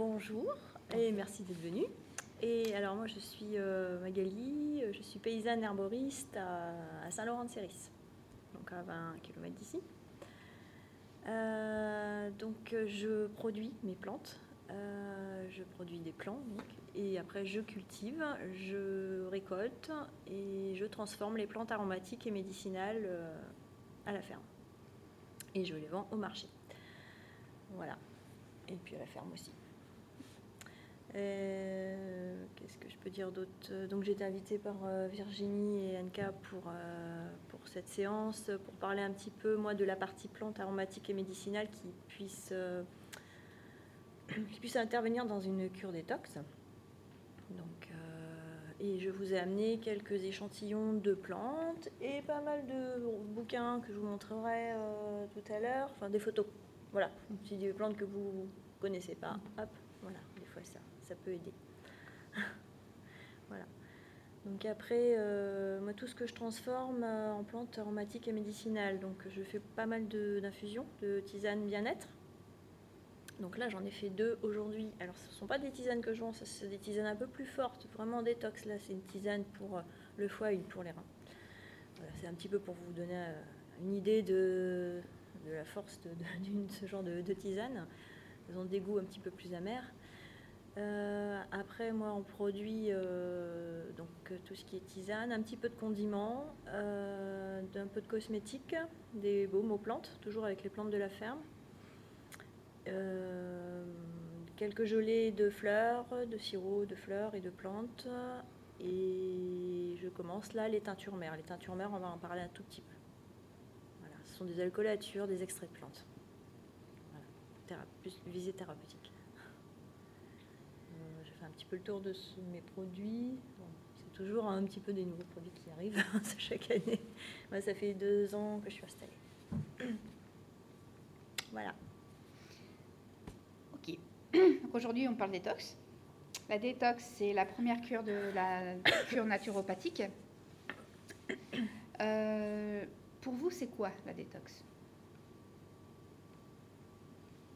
bonjour et merci d'être venu. Et alors moi je suis euh, Magali, je suis paysanne herboriste à, Saint-Laurent-de-Céris, donc à 20 km d'ici. Euh, donc je produis mes plantes, euh, je produis des plants et après je cultive, je récolte et je transforme les plantes aromatiques et médicinales à la ferme. Et je les vends au marché. Voilà. Et puis à la ferme aussi. Euh, qu'est-ce que je peux dire d'autre? Donc j'ai été invitée par euh, Virginie et Anka pour, euh, pour cette séance, pour parler un petit peu moi de la partie plante aromatique et médicinale qui puisse, qui puisse intervenir dans une cure détox. Donc, et je vous ai amené quelques échantillons de plantes et pas mal de bouquins que je vous montrerai tout à l'heure, enfin des photos. Voilà, c'est des plantes que vous connaissez pas. Hop, ça peut aider. voilà. Donc après, euh, moi, tout ce que je transforme euh, en plantes aromatiques et médicinales. Donc je fais pas mal d'infusions, de, tisanes bien-être. Donc là, j'en ai fait deux aujourd'hui. Alors ce ne sont pas des tisanes que je vends, c'est des tisanes un peu plus fortes, vraiment détox. Là, c'est une tisane pour euh, le foie et une pour les reins. C'est un petit peu pour vous donner une idée de, la force de, ce genre de, de tisane. Elles ont des goûts un petit peu plus amers. Euh, après, moi, on produit euh, donc tout ce qui est tisane, un petit peu de condiments, euh, un peu de cosmétiques, des baumes aux plantes, toujours avec les plantes de la ferme. quelques gelées de fleurs, de sirop de fleurs et de plantes. Et je commence là les teintures mères. Les teintures mères, on va en parler un tout petit peu. Voilà, ce sont des alcoolatures, des extraits de plantes. Voilà, plus visée thérapeutique un petit peu le tour de mes produits. c'est toujours un petit peu des nouveaux produits qui arrivent chaque année. Moi, ça fait deux ans que je suis installée. voilà. Ok. Donc aujourd'hui, on parle détox. La détox, c'est la première cure de la cure naturopathique. Euh, pour vous, c'est quoi la détox?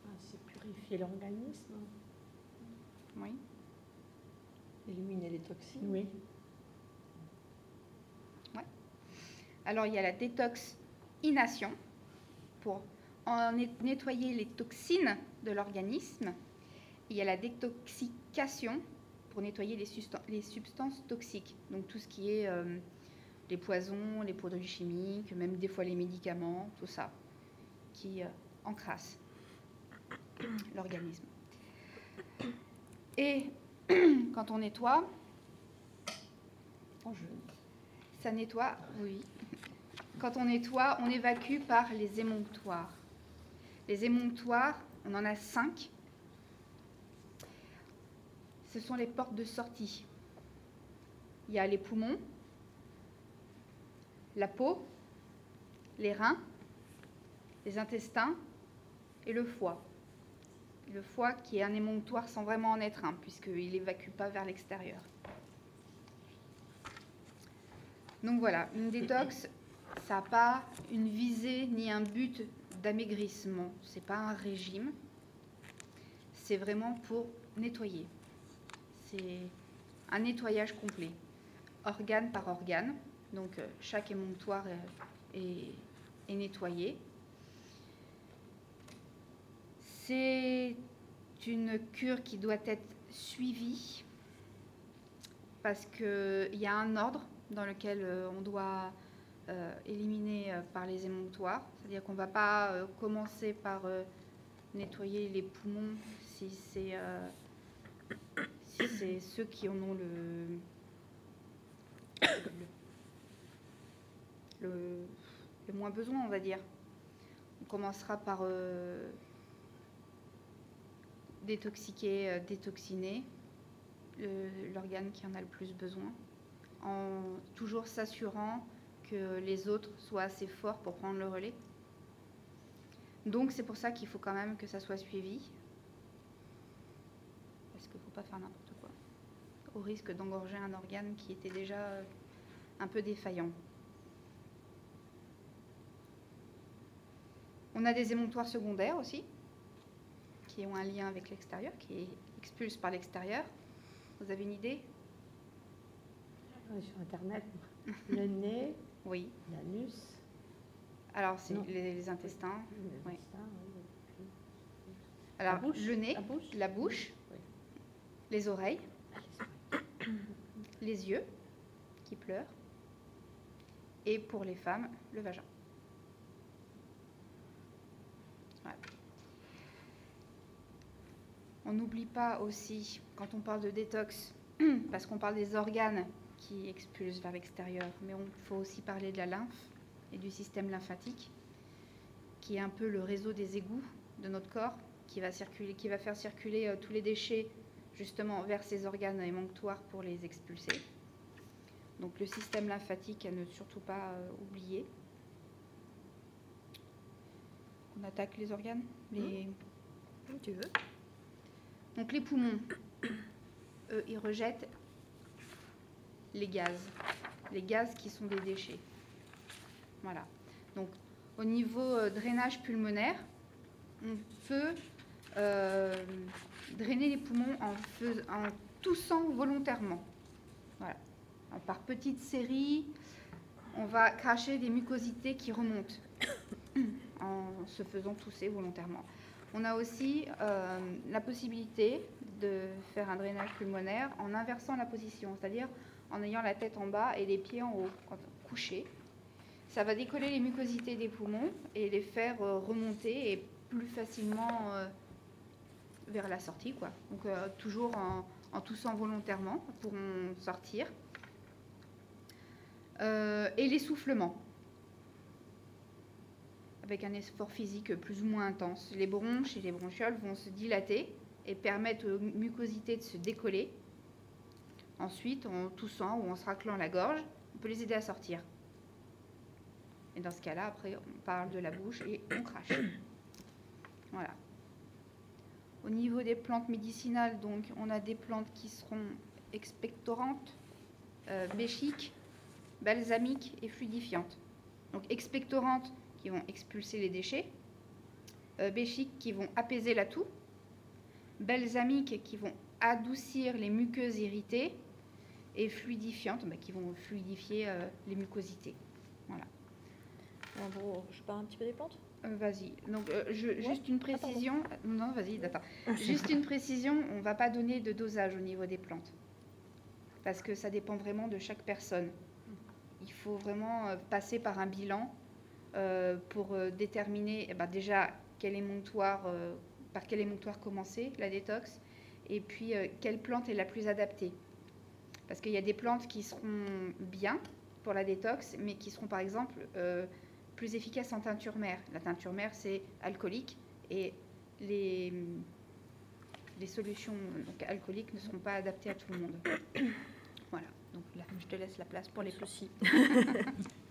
Ah, C'est purifier l'organisme. Oui. Éliminer les toxines. Oui. Ouais. Alors, il y a la détoxination pour en nettoyer les toxines de l'organisme. Il y a la détoxication pour nettoyer les, les, substances toxiques. Donc, tout ce qui est euh, les poisons, les produits chimiques, même des fois les médicaments, tout ça qui euh, encrasse l'organisme. Et quand on nettoie, ça nettoie, oui. Quand on nettoie, on évacue par les émonctoires. Les émonctoires, on en a cinq. Ce sont les portes de sortie. Il y a les poumons, la peau, les reins, les intestins et le foie le foie qui est un émonctoire sans vraiment en être un, puisqu'il n'évacue pas vers l'extérieur. Donc voilà, une détox, ça n'a pas une visée ni un but d'amaigrissement. Ce n'est pas un régime. C'est vraiment pour nettoyer. C'est un nettoyage complet, organe par organe. Donc euh, chaque émonctoire est nettoyé. C'est une cure qui doit être suivie parce qu'il y a un ordre dans lequel euh, on doit euh, éliminer euh, par les émonctoires. C'est-à-dire qu'on ne va pas commencer par nettoyer les poumons si c'est ceux qui en ont le, le, moins besoin, on va dire. On commencera par détoxiquer, euh, détoxiner l'organe qui en a le plus besoin, en toujours s'assurant que les autres soient assez forts pour prendre le relais. Donc c'est pour ça qu'il faut quand même que ça soit suivi, parce qu'il ne faut pas faire n'importe quoi, au risque d'engorger un organe qui était déjà euh, un peu défaillant. On a des émonctoires secondaires aussi, qui ont un lien avec l'extérieur, qui expulsent par l'extérieur. Vous avez une idée? Sur Internet, le nez, Oui. l'anus, Alors, c'est les, les intestins. Oui. Alors, bouche, le nez, la bouche. la bouche, Oui. les oreilles, les les yeux qui pleurent, et pour les femmes, le vagin. On n'oublie pas aussi, quand on parle de détox, parce qu'on parle des organes qui expulsent vers l'extérieur, mais il faut aussi parler de la lymphe et du système lymphatique, qui est un peu le réseau des égouts de notre corps, qui va, faire circuler euh, tous les déchets justement vers ces organes émonctoires pour les expulser. Donc le système lymphatique à ne surtout pas euh, oublier. On attaque les organes les... Comme tu veux. Donc les poumons, eux, ils rejettent les gaz. Les gaz qui sont des déchets. Voilà. Donc au niveau euh, drainage pulmonaire, on peut euh, drainer les poumons en, toussant volontairement. Voilà. Par petites séries, on va cracher des mucosités qui remontent en se faisant tousser volontairement. On a aussi euh, la possibilité de faire un drainage pulmonaire en inversant la position, c'est-à-dire en ayant la tête en bas et les pieds en haut, quand couchés. Ça va décoller les mucosités des poumons et les faire euh, remonter et plus facilement euh, vers la sortie. Quoi. Donc toujours en, en toussant volontairement pour en sortir. Et l'essoufflement avec un effort physique plus ou moins intense. Les bronches et les bronchioles vont se dilater et permettre aux mucosités de se décoller. Ensuite, en toussant ou en se raclant la gorge, on peut les aider à sortir. Et dans ce cas-là, après, on parle de la bouche et on crache. Voilà. Au niveau des plantes médicinales, donc, on a des plantes qui seront expectorantes, euh, béchiques, balsamiques et fluidifiantes. Donc, expectorantes qui vont expulser les déchets, euh, béchiques qui vont apaiser la toux, balsamiques qui vont adoucir les muqueuses irritées et fluidifiantes bah, qui vont fluidifier euh, les mucosités. En gros, je pars un petit peu des plantes? Euh, vas-y. Donc, euh, je- juste une pardon. précision. non, vas-y, attends. Juste une précision, on ne va pas donner de dosage au niveau des plantes. Parce que ça dépend vraiment de chaque personne. Il faut vraiment passer par un bilan pour euh, déterminer eh ben, déjà quel euh, par quel émonctoire commencer la détox et puis euh, quelle plante est la plus adaptée. Parce qu'il y a des plantes qui seront bien pour la détox, mais qui seront par exemple euh, plus efficaces en teinture mère. La teinture mère, c'est alcoolique et les, les solutions donc, alcooliques ne seront pas adaptées à tout le monde. voilà, donc là, je te laisse la place pour les plantes.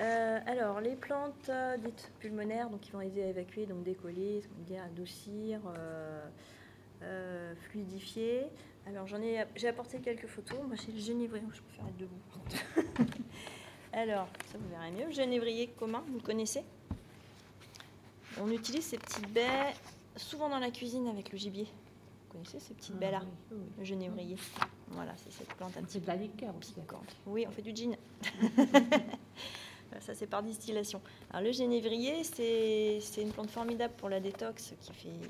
Euh, alors, les plantes euh, dites pulmonaires, donc qui vont aider à évacuer, donc décoller, ce qu'on dit adoucir, euh, fluidifier. Alors, j'en ai, j'ai apporté quelques photos. Moi, j'ai le génévrier. Je préfère être debout. Alors, ça vous verrez mieux. Le génévrier commun, vous le connaissez? On utilise ces petites baies souvent dans la cuisine avec le gibier. Vous connaissez ces petites baies-là? Ah oui, oui. Le génévrier. Voilà, c'est cette plante un petit fait de la liqueur aussi. Oui, on fait du gin. Ça, c'est par distillation. Alors, le génévrier, c'est une plante formidable pour la détox,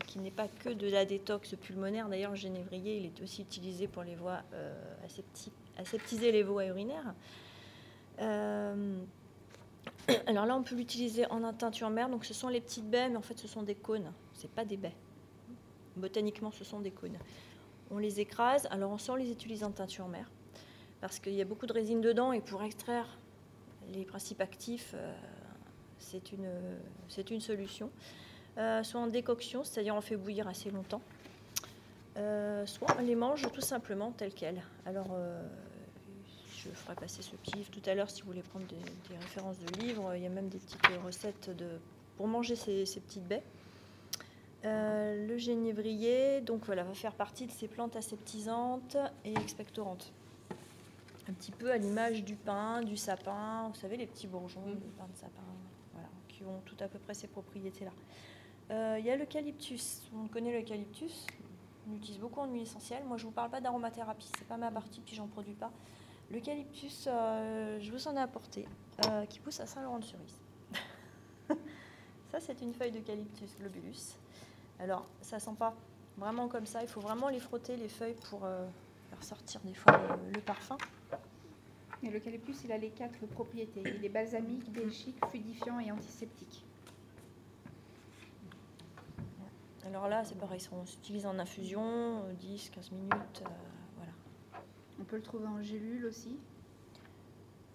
qui, n'est pas que de la détox pulmonaire. D'ailleurs, le génévrier, il est aussi utilisé pour les voies euh, asepti- aseptiser les voies urinaires. Euh, alors là, on peut l'utiliser en teinture mère. Donc, ce sont les petites baies, mais en fait, ce sont des cônes. C'est pas des baies. Botaniquement, ce sont des cônes. On les écrase. Alors, on sort les utilise en teinture mère parce qu'il y a beaucoup de résine dedans et pour extraire les principes actifs, euh, c'est une, une solution. Euh, soit en décoction, c'est-à-dire on fait bouillir assez longtemps, euh, soit on les mange tout simplement telles quelles. Alors, je ferai passer ce petit livre tout à l'heure si vous voulez prendre des, références de livres. Il y a même des petites recettes de, pour manger ces, petites baies. Le génévrier, donc voilà, va faire partie de ces plantes aseptisantes et expectorantes un petit peu à l'image du pin, du sapin, vous savez, les petits bourgeons Mm. de pain de sapin, voilà, qui ont tout à peu près ces propriétés-là. Euh, Il y a l'eucalyptus. On connaît l'eucalyptus. On l'utilise beaucoup en huile essentielle. Moi, je vous parle pas d'aromathérapie. C'est pas ma partie, puis j'en produis pas. L'eucalyptus, euh, je vous en ai apporté, euh, qui pousse à Saint-Laurent-de-Cerise. ça, c'est une feuille d'eucalyptus globulus. Alors, ça sent pas vraiment comme ça. Il faut vraiment les frotter, les feuilles, pour faire sortir des fois le, le parfum. Et l'eucalyptus, il a les quatre propriétés. Il est balsamique, déchique, fluidifiant et antiseptique. Alors là, c'est pareil, on s'utilise en infusion, euh, 10, 15 minutes, euh, voilà. On peut le trouver en gélule aussi?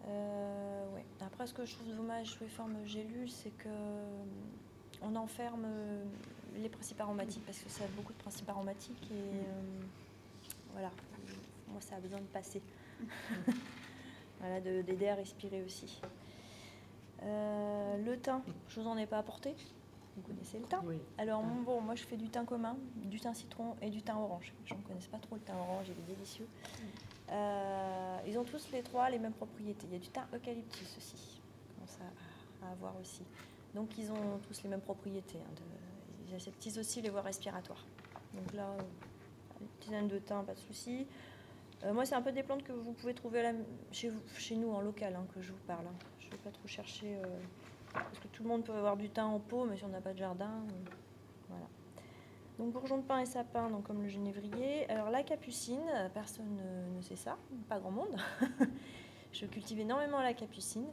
Euh, ouais. Après, ce que je trouve dommage sous les formes gélules, c'est que euh, on enferme les principes aromatiques parce que ça a beaucoup de principes aromatiques et euh, voilà, moi ça a besoin de passer. voilà, de- d'aider à respirer aussi. Euh, le thym, je vous en ai pas apporté. Vous connaissez le thym? Oui. Alors mon- bon, moi je fais du thym commun, du thym citron et du thym orange. Je ne connais pas trop le thym orange, il est délicieux. Euh, ils ont tous les trois les mêmes propriétés. Il y a du thym eucalyptus aussi, commence à, à avoir aussi. Donc ils ont tous les mêmes propriétés. hein, de- ils aseptisent aussi les voies respiratoires. Donc là, une tisane de thym, pas de souci. Euh, moi, c'est un peu des plantes que vous pouvez trouver chez, vous, chez nous en local hein, que je vous parle. hein. Je ne vais pas trop chercher. euh, parce que tout le monde peut avoir du thym en pot, mais si on n'a pas de jardin, euh, voilà. Donc bourgeon de pin et sapin, donc comme le genévrier. Alors la capucine, personne ne, sait ça, pas grand monde. je cultive énormément la capucine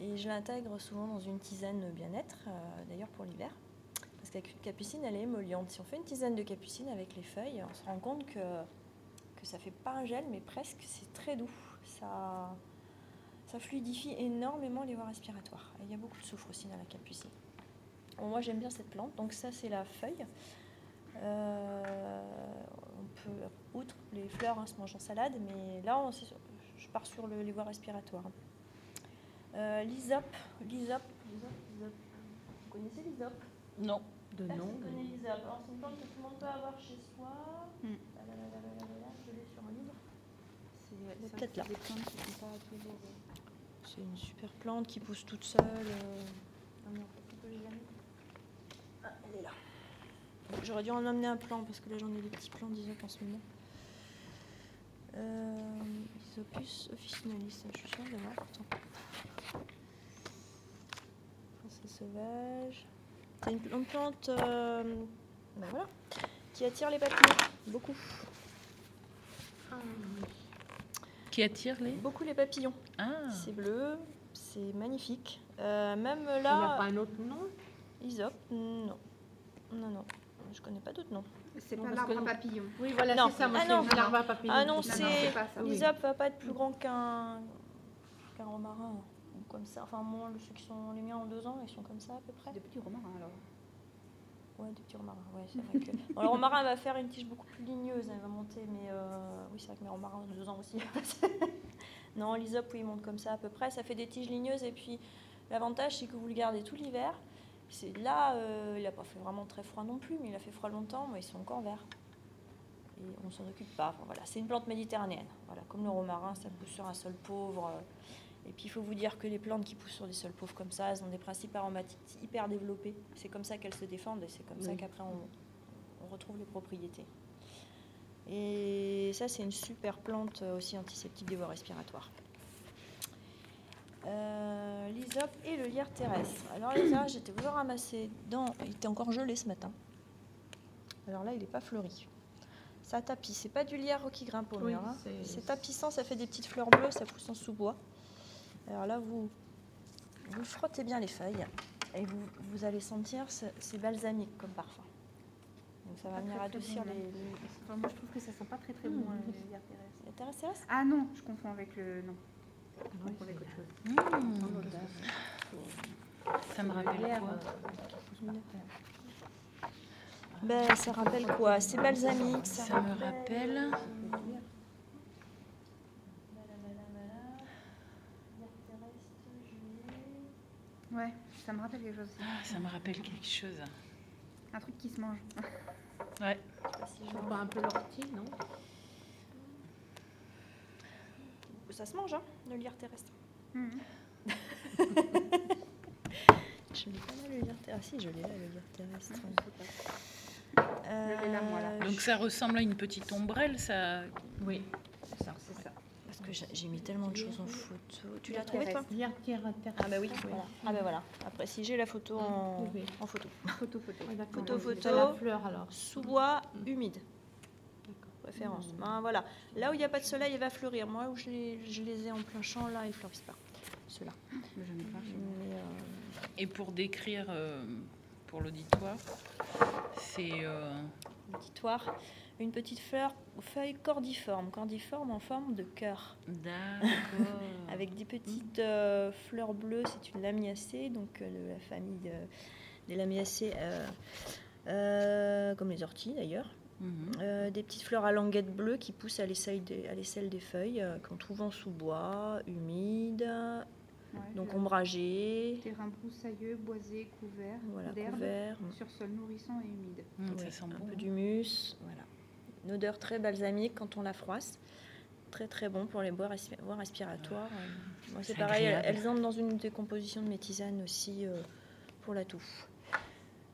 et je l'intègre souvent dans une tisane bien-être, d'ailleurs pour l'hiver. Parce que la capucine, elle est émolliente. Si on fait une tisane de capucine avec les feuilles, on se rend compte que, que ça fait pas un gel, mais presque, c'est très doux. Ça, ça fluidifie énormément les voies respiratoires. Et il y a beaucoup de soufre aussi dans la capucine. Bon, moi j'aime bien cette plante, donc ça c'est la feuille. Euh, on peut, outre les fleurs, hein, se mange en salade, mais là on, je pars sur le- les voies respiratoires. Euh, l'hysope, l'hysope, l'hysope, l'hysope. Vous connaissez l'hysope? Non. De Personne nom. connaît l'hysope. Alors, c'est une plante que tout le monde peut avoir chez soi. Mm. Là, là, là, là, là, là, là, je l'ai sur un livre. C'est peut-être là. Une super plante qui pousse toute seule. euh. Ah. Ah, elle est là. J'aurais dû en emmener un plan parce que là j'en ai des petits plants d'hysope en ce moment. Euh, Isopus officinalis, je suis sûre de l'avoir. Français sauvage. C'est une, une plante euh, ben voilà, qui attire les papillons, beaucoup. Qui attire les Beaucoup les papillons. Ah C'est bleu, c'est magnifique. Euh, même Il n'y a là, pas un autre nom? Isop, non. Non, non. Je connais pas d'autres noms. C'est pas l'arbre que- à papillon. Oui, voilà, Non. c'est ça. Moi, Ah c'est non. larve à papillon. Ah non, c'est l'Isop va pas être plus grand qu'un qu'un romarin ou comme ça. Enfin, moi, ceux qui sont les miens en deux ans, ils sont comme ça à peu près. Des petits romarins alors. Ouais, romarins. Ouais, c'est vrai que. Le romarin va faire une tige beaucoup plus ligneuse, elle va monter, mais euh, oui, c'est vrai que mes romarins ont deux ans aussi. non, l'Isop, il monte comme ça à peu près. Ça fait des tiges ligneuses et puis l'avantage, c'est que vous le gardez tout l'hiver. C'est là, euh, il n'a pas fait vraiment très froid non plus, mais il a fait froid longtemps, mais ils sont encore verts. Et on s'en occupe pas. Voilà, c'est une plante méditerranéenne. Voilà, comme le romarin, ça pousse sur un sol pauvre. euh, Et puis il faut vous dire que les plantes qui poussent sur des sols pauvres comme ça, elles ont des principes aromatiques hyper développés. C'est comme ça qu'elles se défendent et c'est comme ça qu'après on, on retrouve les propriétés. Et ça, c'est une super plante euh, aussi antiseptique des voies respiratoires. Euh, et le lierre terrestre. Alors là, j'étais vouloir ramasser dans. Il était encore gelé ce matin. Alors là, il n'est pas fleuri. Ça tapis. C'est pas du lierre qui grimpe au Oui, mur. hein. c'est- C'est tapissant, ça fait des petites fleurs bleues, ça pousse en sous-bois. Alors là, vous, vous frottez bien les feuilles et vous, vous allez sentir, c'est c'est balsamique comme parfum. Donc ça va Pas venir très, très adoucir bon, les, les, Enfin, moi je trouve que ça sent pas très très Mm. bon euh, les lierres terrestres. les terres terrestres. Ah non, je confonds avec le. Non, je Oui, avec autre chose. Mmh, Ça me rappelle quoi euh, Ben, ça rappelle quoi? C'est balsamique. Ça, Ça me rappelle- Ouais, ça me rappelle quelque chose. Ah, Ça me rappelle quelque chose. Un truc qui se mange. Ouais. c'est pas un peu l'ortie, non? Ça se mange, hein, le lierre terrestre. Mhm. Je l'ai pas là, le lierre terrestre. Ah si, je l'ai là, le lierre terrestre. Je l'ai là, moi, là. Euh, Donc ça ressemble à une petite ombrelle, ça? Oui. C'est ça. Parce que j'ai mis tellement de choses en photo. Tu l'as trouvé toi? Ah bah oui, voilà. Ah bah voilà. Après, si j'ai la photo en, Oui. en photo. Photo, photo. D'accord. Photo, photo. La fleur alors. Sous-bois humide, D'accord. préférence. Mmh. Ben, voilà. Là où il n'y a pas de soleil, il va fleurir. Moi, où je les, je les ai en plein champ, là, ils fleurissent pas. Ceux-là. Euh, Et pour décrire euh, pour l'auditoire, c'est. euh, auditoire, une petite fleur aux feuilles cordiformes, cordiformes en forme de cœur, D'accord. avec des petites euh, fleurs bleues. C'est une lamiacée, donc euh, de la famille de- des lamiacées, euh, euh, comme les orties d'ailleurs. Mhm. Euh, des petites fleurs à languettes bleues qui poussent à l'aisselle des, à l'aisselle des feuilles, euh, qu'on trouve en sous-bois, humide, Ouais, donc ombragé, Terrain broussailleux, boisé, couvert voilà, d'herbe, couvert, sur sol nourrissant et humide. Mm, Ouais, ça sent un bon. peu d'humus, voilà. Une odeur très balsamique quand on la froisse. Très très bon pour les voies, respi- voies respiratoires. Euh, Moi c'est pareil, elles, agréable. elles entrent dans une décomposition de mes tisanes aussi euh, pour la toux.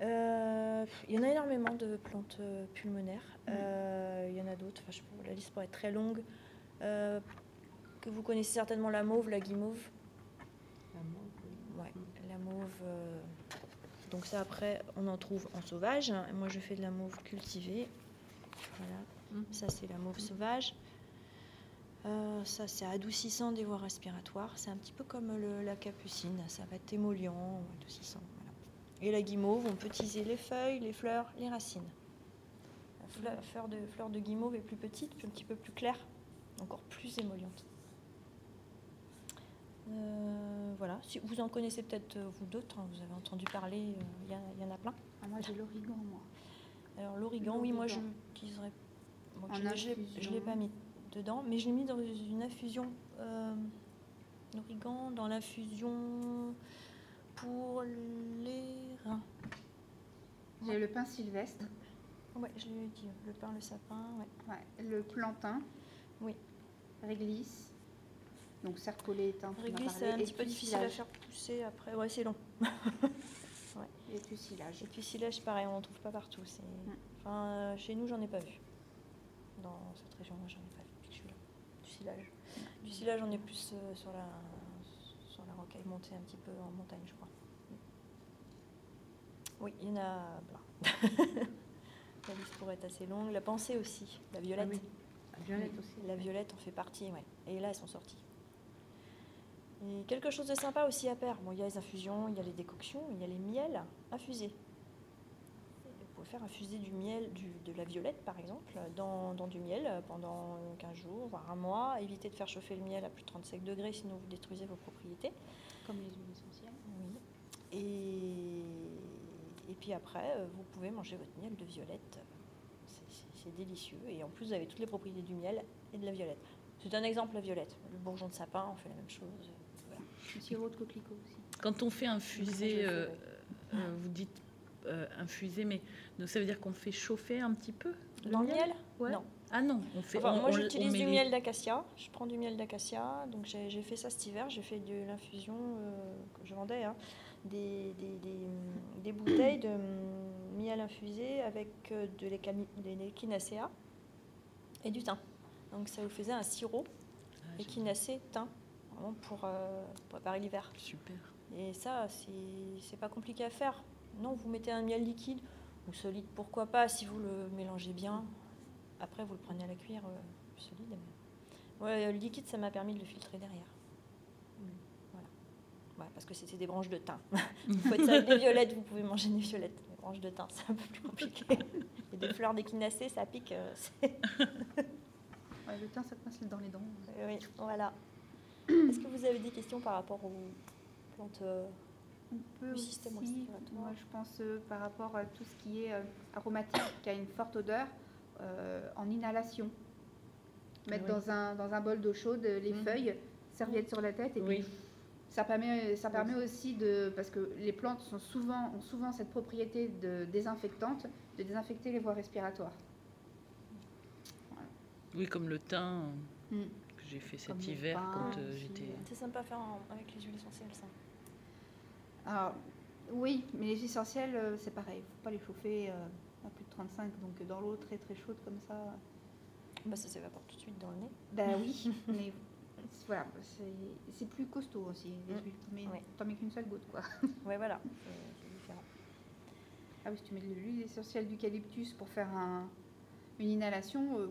Euh, Il y en a énormément de plantes pulmonaires. Il y en a d'autres. Enfin, la liste pourrait être très longue. Que vous connaissez certainement la mauve, la guimauve. Ouais, la mauve. Donc ça après, on en trouve en sauvage. Moi, je fais de la mauve cultivée. Voilà. Ça, c'est la mauve sauvage. Euh, ça, c'est adoucissant des voies respiratoires. C'est un petit peu comme le- la capucine. Ça va être émollient, adoucissant. voilà. Et la guimauve, on peut teaser les feuilles, les fleurs, les racines. La fleur, de, fleur de guimauve est plus petite, puis un petit peu plus claire, encore plus émolliente. Euh, voilà. Si vous en connaissez peut-être euh, vous d'autres, hein, vous avez entendu parler, euh, il y, a- il y en a plein. Ah, moi, j'ai l'origan, moi. Alors l'origan, oui, moi je. Bon, En je l'ai- je l'ai- pas mis dedans, mais je l'ai mis dans une infusion. Euh, l'origan dans l'infusion pour les reins. J'ai le pin sylvestre, Ouais, je l'ai dit. Le pain, le sapin, ouais. ouais, le plantain, Oui. réglisse, donc serpolet éteint, Réglisse, c'est un et petit peu difficile à faire pousser après. Ouais, c'est long. Et puis silage, pareil, on n'en trouve pas partout. C'est... Enfin, euh, chez nous, j'en ai pas vu. Dans cette région-là, j'en ai pas vu depuis que je suis là. Du silage. Du silage, on est plus euh, sur, la, sur la rocaille montée un petit peu en montagne, je crois. Oui, il y en a plein. la liste pourrait être assez longue. La pensée aussi, la violette. Ah oui. La violette aussi. La violette en fait partie, ouais. Et là, elles sont sorties. Et quelque chose de sympa aussi à faire. Bon, il y a les infusions, il y a les décoctions, il y a les miels infusés. Vous pouvez faire infuser du miel, du, de la violette par exemple, dans, dans du miel pendant 15 jours, voire un mois. Évitez de faire chauffer le miel à plus de 35 degrés, sinon vous détruisez vos propriétés. Comme les huiles essentielles. Oui. Et, et puis après, euh, vous pouvez manger votre miel de violette. C'est délicieux. Et en plus, vous avez toutes les propriétés du miel et de la violette. C'est un exemple, la violette. Le bourgeon de sapin, on fait la même chose. Sirop de coquelicot aussi. Quand on fait infuser, euh, euh, vous dites euh, infuser, mais donc ça veut dire qu'on fait chauffer un petit peu le Dans le miel Ouais. Non. Ah non, on fait. Enfin, on- moi, j'utilise du les- miel d'acacia. Je prends du miel d'acacia. Donc, j'ai fait ça cet hiver. J'ai fait de l'infusion euh, que je vendais. hein. Des, des- des, hum, des bouteilles de hum, miel infusé avec euh, de l'échinacea et du thym. Donc, ça vous faisait un sirop Ah, échinacée, thym, vraiment pour euh, préparer l'hiver. Super. Et ça, c'est pas compliqué à faire. Non, vous mettez un miel liquide ou solide, pourquoi pas, si vous le mélangez bien. Après, vous le prenez à la cuillère euh, solide. mais- Ouais, le liquide, ça m'a permis de le filtrer derrière. Voilà. Ouais, parce que c'était des branches de thym. vous faites ça avec des violettes, vous pouvez manger des violettes. Les branches de thym, c'est un peu plus compliqué. Et des fleurs d'échinacée, ça pique. euh, Ouais, le thym, ça passe dans les dents. oui, voilà. Est-ce que vous avez des questions par rapport aux plantes euh, On peut aussi, respiratoire. moi je pense euh, par rapport à tout ce qui est euh, aromatique, qui a une forte odeur, euh, en inhalation. Mettre Oui. dans, un, dans un bol d'eau chaude les Mhm. feuilles, serviette sur la tête, et Oui. puis ça permet, ça permet aussi de, parce que les plantes sont souvent, ont souvent cette propriété de désinfectante, de désinfecter les voies respiratoires. Oui, comme le thym Mm. J'ai fait cet Comme hiver pain quand euh, j'étais. C'est sympa à faire en- avec les huiles essentielles, ça. Alors, Oui, mais les essentiels, euh, c'est pareil. Il ne faut pas les chauffer euh, à plus de 35, donc dans l'eau très très chaude comme ça. Bah, ça s'évapore tout de suite dans le nez. Ben oui, mais voilà, c'est c'est plus costaud aussi. Les Mm. huiles, mets, Ouais. t'en mets qu'une seule goutte, quoi. Ouais, voilà, c'est c'est différent. Ah oui, si tu mets de l'huile essentielle d'eucalyptus pour faire un- une inhalation, euh,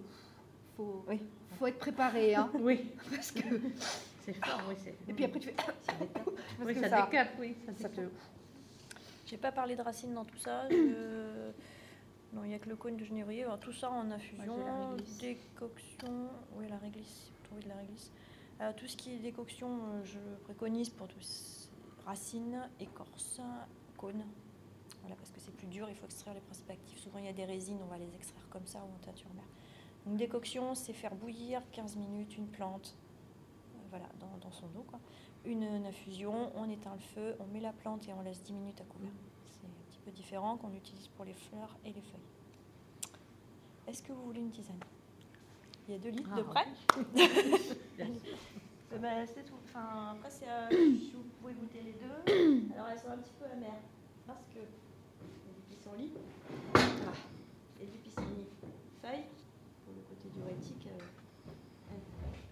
faut, Oui. faut être préparé, hein, Oui, parce que... c'est fort, oui. c'est- Et puis après, tu fais... Oui, ça, ça- décape, oui. Ça, ça te... J'ai pas parlé de racines dans tout ça. je- Non, il n'y a que le cône de genévrier. Alors, tout ça en infusion, Moi, décoction. Oui, la réglisse. Trouver de la réglisse. Euh, tout ce qui est décoction, euh, je préconise pour tout racines, écorces, cônes. Voilà, parce que c'est plus dur, il faut extraire les principes actifs. Souvent, il y a des résines, on va les extraire comme ça ou en teinture mère. Donc, décoction, c'est faire bouillir 15 minutes une plante, euh, voilà, dans, dans son eau. Quoi. Une, une infusion, on éteint le feu, on met la plante et on laisse 10 minutes à couvert. C'est un petit peu différent qu'on utilise pour les fleurs et les feuilles. Est-ce que vous voulez une tisane? Il y a 2 litres de Ah, près. Eh ben, c'est tout. Enfin, après, c'est, euh, si vous pouvez goûter les deux. Alors, elles sont un petit peu amères. Parce que du pissenlit et du pissenlit feuille. Le diurétique, euh,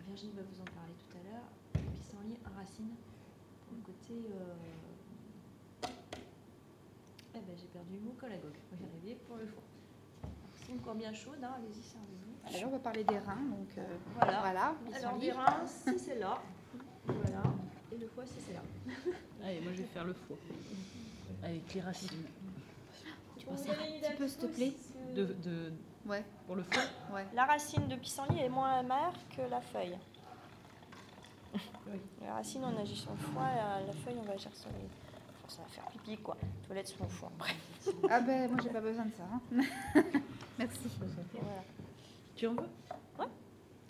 Virginie va vous en parler tout à l'heure. Le pissenlit en racine. Pour le côté. euh, Eh ben, j'ai perdu mon collagogue. On va y arriver pour le four. Alors, C'est encore bien chaude, hein. allez-y, servez-vous. Alors, on va parler des reins, donc euh, Voilà. voilà. Alors, libres. reins, c'est celle-là. Voilà. Et le foie, c'est celle-là. Allez, moi je vais faire le foie. Avec les racines. Tu passes un petit peu, s'il te plaît De, de- Ouais, pour le foie ouais. La racine de pissenlit est moins amère que la feuille. Oui. La racine, on agit sur le foie, la, la feuille, on va agir sur les. Enfin, ça va faire pipi, quoi. Toilette sur le foie. Bref. Ah ben, moi, j'ai pas besoin de ça. hein. Merci. Voilà. Tu en veux?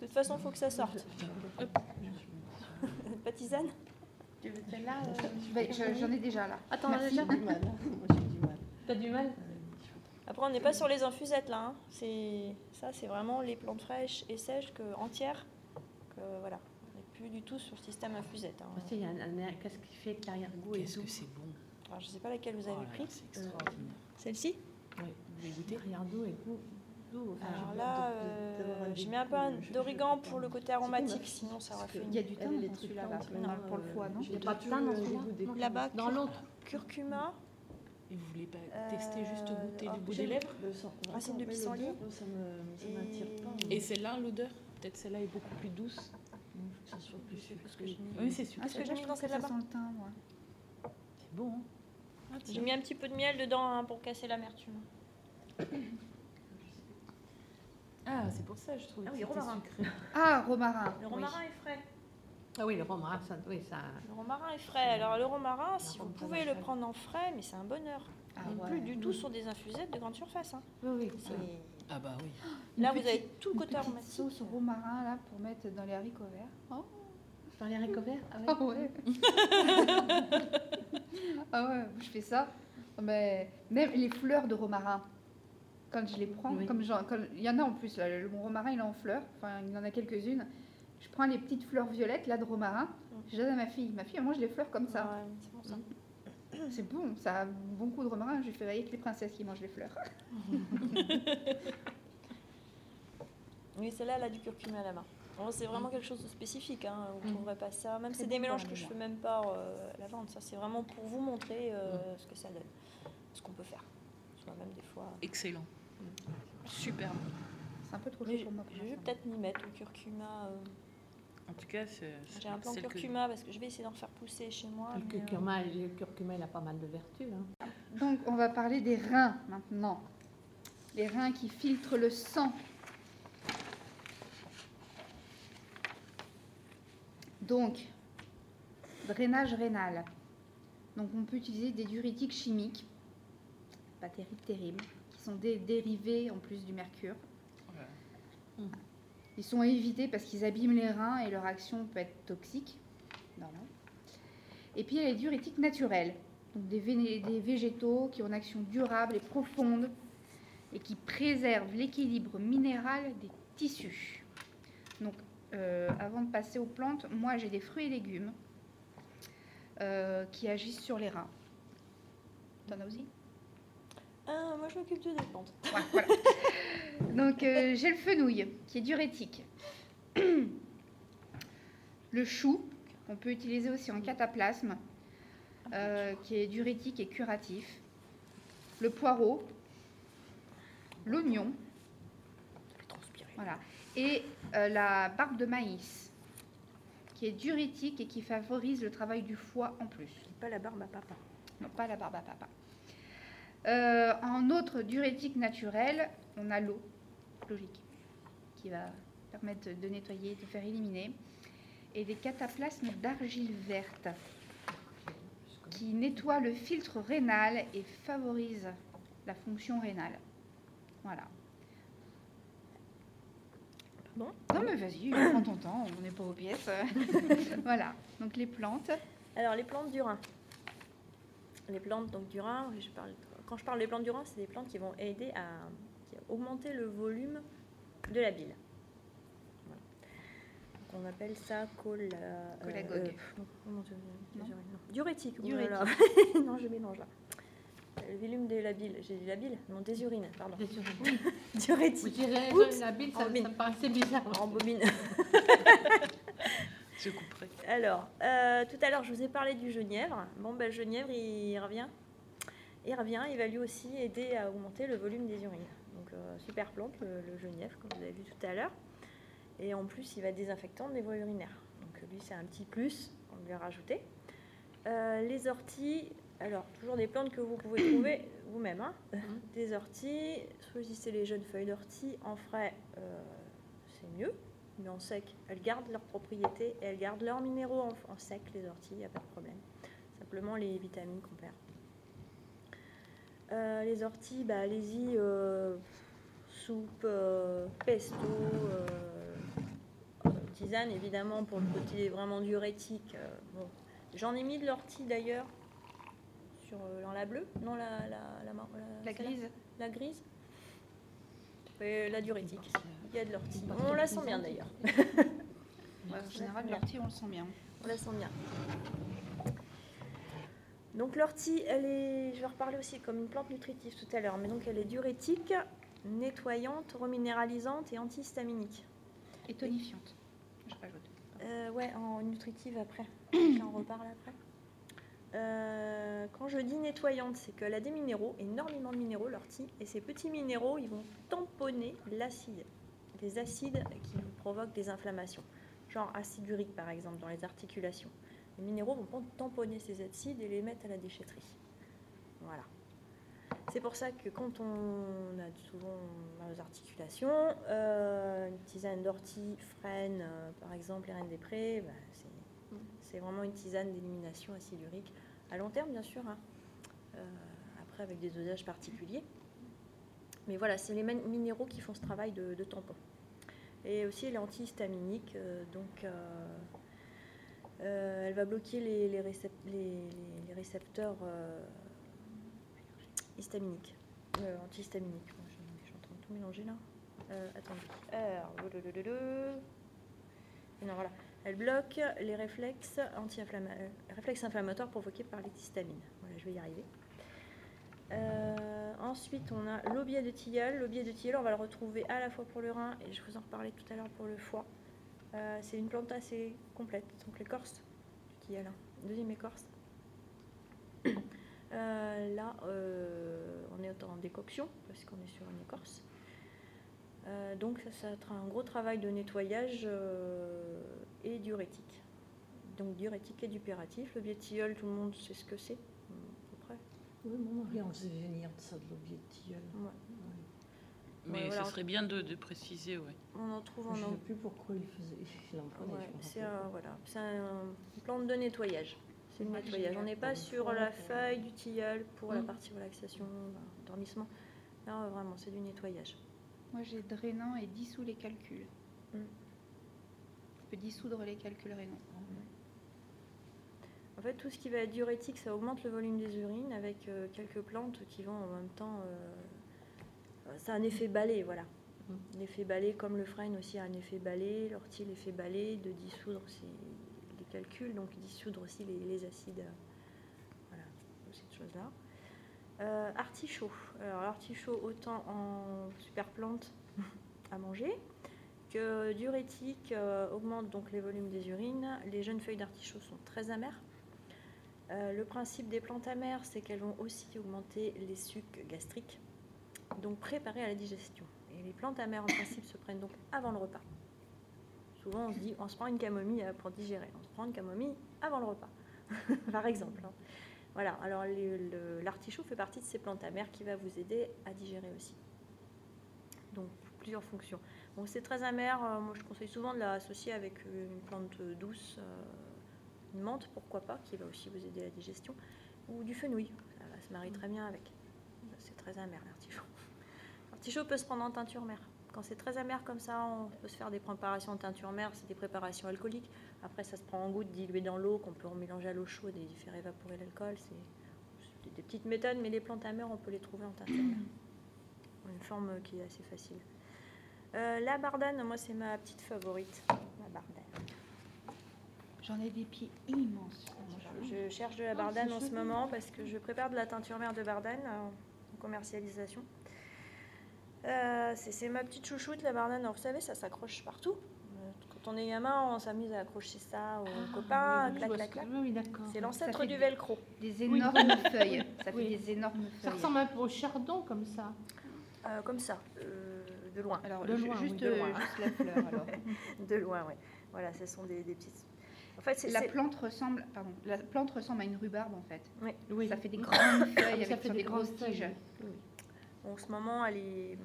De toute façon, il faut que ça sorte. Pas tisane? Tu veux celle-là euh, Ben, je- J'en ai déjà là. Attends, Merci. j'ai du mal. hein. Moi, j'ai du mal. T'as du mal? Après, on n'est pas sur les infusettes, là. hein. C'est Ça, c'est vraiment les plantes fraîches et sèches, que, entières. Que, voilà. On n'est plus du tout sur le système infusette. hein. Parce qu'il y a un, un- Qu'est-ce qui fait que l'arrière-goût est Qu'est-ce que c'est bon Alors, je ne sais pas laquelle vous Oh avez là, pris. C'est extraordinaire. Celle-ci Ouais, vous goûter L'arrière-goût est goût. Enfin, Alors je- là, euh, un je mets un peu d'origan pour le côté aromatique, sinon ça aurait fait Il y a du thym dans trucs celui-là, pour le foie, non Il y a pas de thym dans euh, celui-là. Là-bas, Dans l'autre. curcuma, Et vous voulez pas Euh, tester juste goûter le bout des lèvres Le sang- Racine de pissenlit. Ça me- ça Et- m'attire pas. Et celle-là, l'odeur Peut-être celle-là est beaucoup plus douce. Il faut que ça soit plus ce que j'ai mis. Oui, c'est super. Ah, ce que Celle-là, j'ai mis je dans trouve que celle ça là-bas. sent le thym, moi. C'est bon. hein J'ai mis un petit peu de miel dedans hein, pour casser l'amertume. Ah, c'est pour ça, je trouve Ah que oui, romarin. sucré. Ah, romarin. Le oui. romarin est frais. Ah oui, le romarin, ça, oui, ça. Le romarin est frais. Alors le romarin, si vous pouvez le prendre en frais, mais c'est un bonheur. Ah On n'est ouais. plus du tout sur des infusettes de grande surface. hein. Oui, oui. Ah bah oui. Là, Une vous avez tout le côté aromatique. sauce au romarin, là, pour mettre dans les haricots verts. Oh, Dans les haricots verts? Ah ah ouais. ah ouais, je fais ça. Mais même les fleurs de romarin, quand je les prends, Oui. comme quand- il y en a en plus, là, le, romarin il est en fleurs, enfin il en a quelques-unes. Je prends les petites fleurs violettes là de romarin, je donne à ma fille. Ma fille elle mange les fleurs comme ça. Ouais, c'est pour ça. C'est bon, ça a un bon goût de romarin. Je fais avec les princesses qui mangent les fleurs. Oui, celle-là, elle a du curcuma à la main. Bon, c'est vraiment quelque chose de spécifique. Hein. Vous ne Mm. trouverez pas ça. Même c'est des bon mélanges que je fais mémoire. même pas euh, à la vente. Ça, c'est vraiment pour vous montrer euh, ce que ça donne, ce qu'on peut faire. Même des fois. Excellent. Super. C'est un peu trop chaud pour moi. je vais peut-être m'y mettre au curcuma. euh. En tout cas, c'est. J'ai un plan que- curcuma parce que je vais essayer d'en faire pousser chez moi. Le mais, euh, curcuma, le curcuma, il a pas mal de vertus. Hein. Donc, on va parler des reins maintenant. Les reins qui filtrent le sang. Donc, drainage rénal. Donc, on peut utiliser des diurétiques chimiques, pas terribles, terribles, qui sont des dérivés en plus du mercure. Ouais. Ils sont à éviter parce qu'ils abîment les reins et leur action peut être toxique. Et puis il y a les diurétiques naturels, donc des végétaux qui ont une action durable et profonde et qui préservent l'équilibre minéral des tissus. Donc euh, avant de passer aux plantes, moi j'ai des fruits et légumes euh, qui agissent sur les reins. T'en as aussi? Ah, moi, je m'occupe de des plantes. Ouais, voilà. Donc, euh, j'ai le fenouil, qui est diurétique. Le chou, qu'on peut utiliser aussi en cataplasme, euh, qui est diurétique et curatif. Le poireau, l'oignon, Ça fait transpirer. voilà. Et euh, la barbe de maïs, qui est diurétique et qui favorise le travail du foie en plus. Pas la barbe à papa. Non, pas la barbe à papa. Euh, en autre diurétique naturel, on a l'eau, logique, qui va permettre de nettoyer, de faire éliminer. Et des cataplasmes d'argile verte, qui nettoient le filtre rénal et favorisent la fonction rénale. Voilà. Bon. Non mais vas-y, prends ton temps, on n'est pas aux pièces. voilà, donc les plantes. Alors, les plantes du Rhin. Les plantes donc, du Rhin, je parle, quand je parle des plantes du Rhin, c'est des plantes qui vont aider à, augmenter le volume de la bile. Voilà. Donc, on appelle ça col, euh, Cholagogue. euh, non, non, je- Non. Diurétique. oh Diurétique. non, mélange là. Le volume de la bile. J'ai dit la bile Non, des urines, pardon. Des urines. Vous Diurétique. direz, Oups. la bile, ça, ça me paraissait bizarre. En bobine. Je couperai. Alors, euh, tout à l'heure, je vous ai parlé du genièvre. Bon, ben, le genièvre, il revient. Il revient, il va lui aussi aider à augmenter le volume des urines. Donc, euh, super plante, le, le genièvre, comme vous avez vu tout à l'heure. Et en plus, il va désinfectant des voies urinaires. Donc, lui, c'est un petit plus, on lui a rajouté. Euh, les orties, alors, toujours des plantes que vous pouvez trouver vous-même. hein. Des orties, choisissez les jeunes feuilles d'ortie. En frais, euh, c'est mieux mais en sec, elles gardent leurs propriétés et elles gardent leurs minéraux en, en sec, les orties, il n'y a pas de problème. Simplement les vitamines qu'on perd. Euh, les orties, bah, allez-y, euh, soupe, euh, pesto, tisane évidemment pour le côté vraiment diurétique. bon. J'en ai mis de l'ortie d'ailleurs sur, dans la bleue, non la, la, la, grise, La grise Et la diurétique. Il y a de l'ortie. On la sent bien d'ailleurs. En général, l'ortie, on le sent bien. On la sent bien. Donc l'ortie, elle est, je vais reparler aussi comme une plante nutritive tout à l'heure, mais donc elle est diurétique, nettoyante, reminéralisante et antihistaminique. Et tonifiante, je rajoute. Euh, ouais, en nutritive après. J'en reparle après. Euh, quand je dis nettoyante, c'est qu'elle a des minéraux, énormément de minéraux, l'ortie, et ces petits minéraux, ils vont tamponner l'acide, les acides qui provoquent des inflammations, genre acide urique par exemple dans les articulations. Les minéraux vont tamponner ces acides et les mettre à la déchetterie. Voilà. C'est pour ça que quand on a souvent aux articulations, euh, une tisane d'ortie, frêne, euh, par exemple, les reines des prés, bah, c'est- vraiment une tisane d'élimination acide urique. À long terme, bien sûr, hein. Euh, après avec des dosages particuliers. Mais voilà, c'est les min- minéraux qui font ce travail de, tampon. Et aussi, elle est antihistaminique, euh, donc euh, elle va bloquer les, les récep- les- les- les récepteurs euh, histaminiques, euh, antihistaminiques. Bon, je, suis en train de tout mélanger là. Attendez. Non, voilà. Elle bloque les réflexes, anti-inflamma- euh, réflexes inflammatoires provoqués par l'histamine. Voilà, je vais y arriver. Ensuite, on a l'aubier de tilleul. L'aubier de tilleul, on va le retrouver à la fois pour le rein et je vous en reparlais tout à l'heure pour le foie. Euh, c'est une plante assez complète. Donc l'écorce du tilleul, hein. deuxième écorce. Euh, là, euh, on est en décoction parce qu'on est sur une écorce. Donc ça, ça sera un gros travail de nettoyage et diurétique. Donc diurétique et dupératif. Le tilleul, tout le monde sait ce que c'est, à peu près. Oui, mon mari, on faisait venir de ça de tilleul. Ouais. Mais Ouais, voilà. ça serait bien de, de préciser, ouais. On en trouve Je en ne sais plus pourquoi il faisait. Il en prenait, Ouais, je c'est un, voilà, c'est un- une plante de nettoyage. C'est le nettoyage. On n'est pas sur la pour- feuille du tilleul pour la Mm. partie relaxation, endormissement. Là, vraiment, c'est du nettoyage. Moi, j'ai drainant et dissout les calculs. Mm. Je peux dissoudre les calculs rénaux. En fait, tout ce qui va être diurétique, ça augmente le volume des urines avec euh, quelques plantes qui vont en même temps. euh, ça a un effet balai, voilà. L'effet balai, comme le frêne aussi a un effet balai, l'ortie, l'effet balai, de dissoudre ces- les calculs, donc dissoudre aussi les, les acides. euh, voilà, toutes ces choses-là. Euh, artichaut. Alors l'artichaut autant en super plante à manger que diurétique euh, augmente donc les volumes des urines. Les jeunes feuilles d'artichaut sont très amères. Euh, le principe des plantes amères, c'est qu'elles vont aussi augmenter les sucs gastriques, donc préparer à la digestion. Et les plantes amères en principe se prennent donc avant le repas. Souvent on se dit on se prend une camomille euh, pour digérer. On se prend une camomille avant le repas, par exemple. hein. Voilà, alors l'artichaut fait partie de ces plantes amères qui va vous aider à digérer aussi. Donc plusieurs fonctions. Donc c'est très amer, euh, moi je conseille souvent de l'associer avec euh, une plante douce, une menthe pourquoi pas, qui va aussi vous aider à la digestion, ou du fenouil, ça va se marie très bien avec. C'est très amer l'artichaut. L'artichaut peut se prendre en teinture mère. Quand c'est très amer comme ça, on peut se faire des préparations en teinture mère, c'est des préparations alcooliques. Après, ça se prend en gouttes diluées dans l'eau, qu'on peut mélanger à l'eau chaude et faire évaporer l'alcool. C'est des petites méthodes, mais les plantes amères, on peut les trouver en teinture mère. Une forme qui est assez facile. Euh, la bardane, moi, c'est ma petite favorite. La bardane. J'en ai des pieds immenses. Je cherche de la Ah, bardane en ce moment parce que je prépare de la teinture mère de bardane en commercialisation. Euh, c'est ma petite chouchoute, la bardane. Alors, vous savez, ça s'accroche partout. Euh, Quand on est gamin, on s'amuse à accrocher ça aux Ah, copains, oui, clac, clac, clac. Oui, oui, d'accord. C'est Ça l'ancêtre fait du velcro. Des énormes feuilles. Ça fait Oui. des énormes Ça feuilles. ressemble un peu au chardon comme ça. Euh, comme ça, euh, de loin. Alors, De ju- loin, juste, oui, de euh, loin. juste la fleur alors. De loin, oui. Voilà, ce sont des, des petites. En fait. La plante ressemble, pardon, la plante ressemble à une rhubarbe en fait. Oui. Ça fait des grandes feuilles ça avec fait sur des des grosses tiges. Oui. En ce moment, elle est,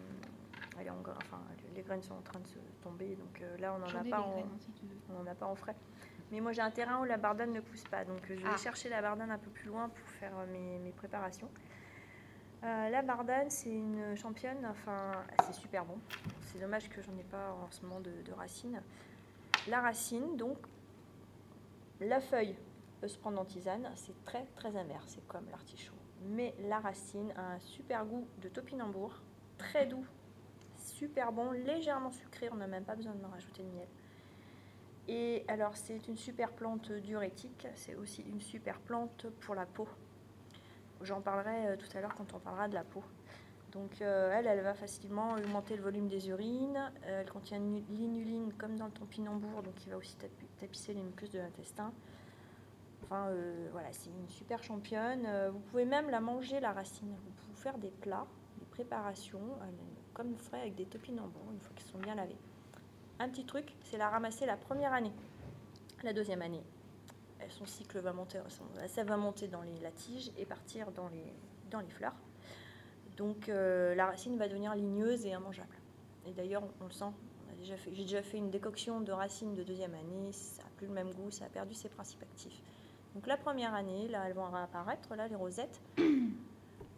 elle est en enfin, les graines sont en train de se tomber, donc euh, là, on n'en a pas en, graines, si on a pas en frais. Mais moi, j'ai un terrain où la bardane ne pousse pas, donc je vais Ah. chercher la bardane un peu plus loin pour faire euh, mes, mes préparations. Euh, la bardane, c'est une championne, enfin, c'est super bon. C'est dommage que j'en ai pas en ce moment de, de racines. La racine, donc, la feuille peut se prendre en tisane, c'est très très amer, c'est comme l'artichaut. Mais la racine a un super goût de topinambour, très doux, super bon, légèrement sucré, on n'a même pas besoin de rajouter de miel. Et alors c'est une super plante diurétique, c'est aussi une super plante pour la peau. J'en parlerai euh, tout à l'heure quand on parlera de la peau. Donc euh, elle, elle va facilement augmenter le volume des urines. Euh, elle contient nu- l'inuline comme dans le topinambour, donc il va aussi tapi- tapisser les muqueuses de l'intestin. Enfin euh, voilà, c'est une super championne. Euh, vous pouvez même la manger la racine. Vous pouvez faire des plats, des préparations, euh, comme vous ferez avec des topinambours une fois qu'ils sont bien lavés. Un petit truc, c'est la ramasser la première année. La deuxième année, son cycle va monter, sève va monter dans les, la tige et partir dans les, dans les fleurs. Donc la racine va devenir ligneuse et immangeable. Et d'ailleurs, on, on le sent. J'ai déjà fait une décoction de racines de deuxième année. Ça n'a plus le même goût, ça a perdu ses principes actifs. Donc la première année, là, elles vont réapparaître, là, les rosettes.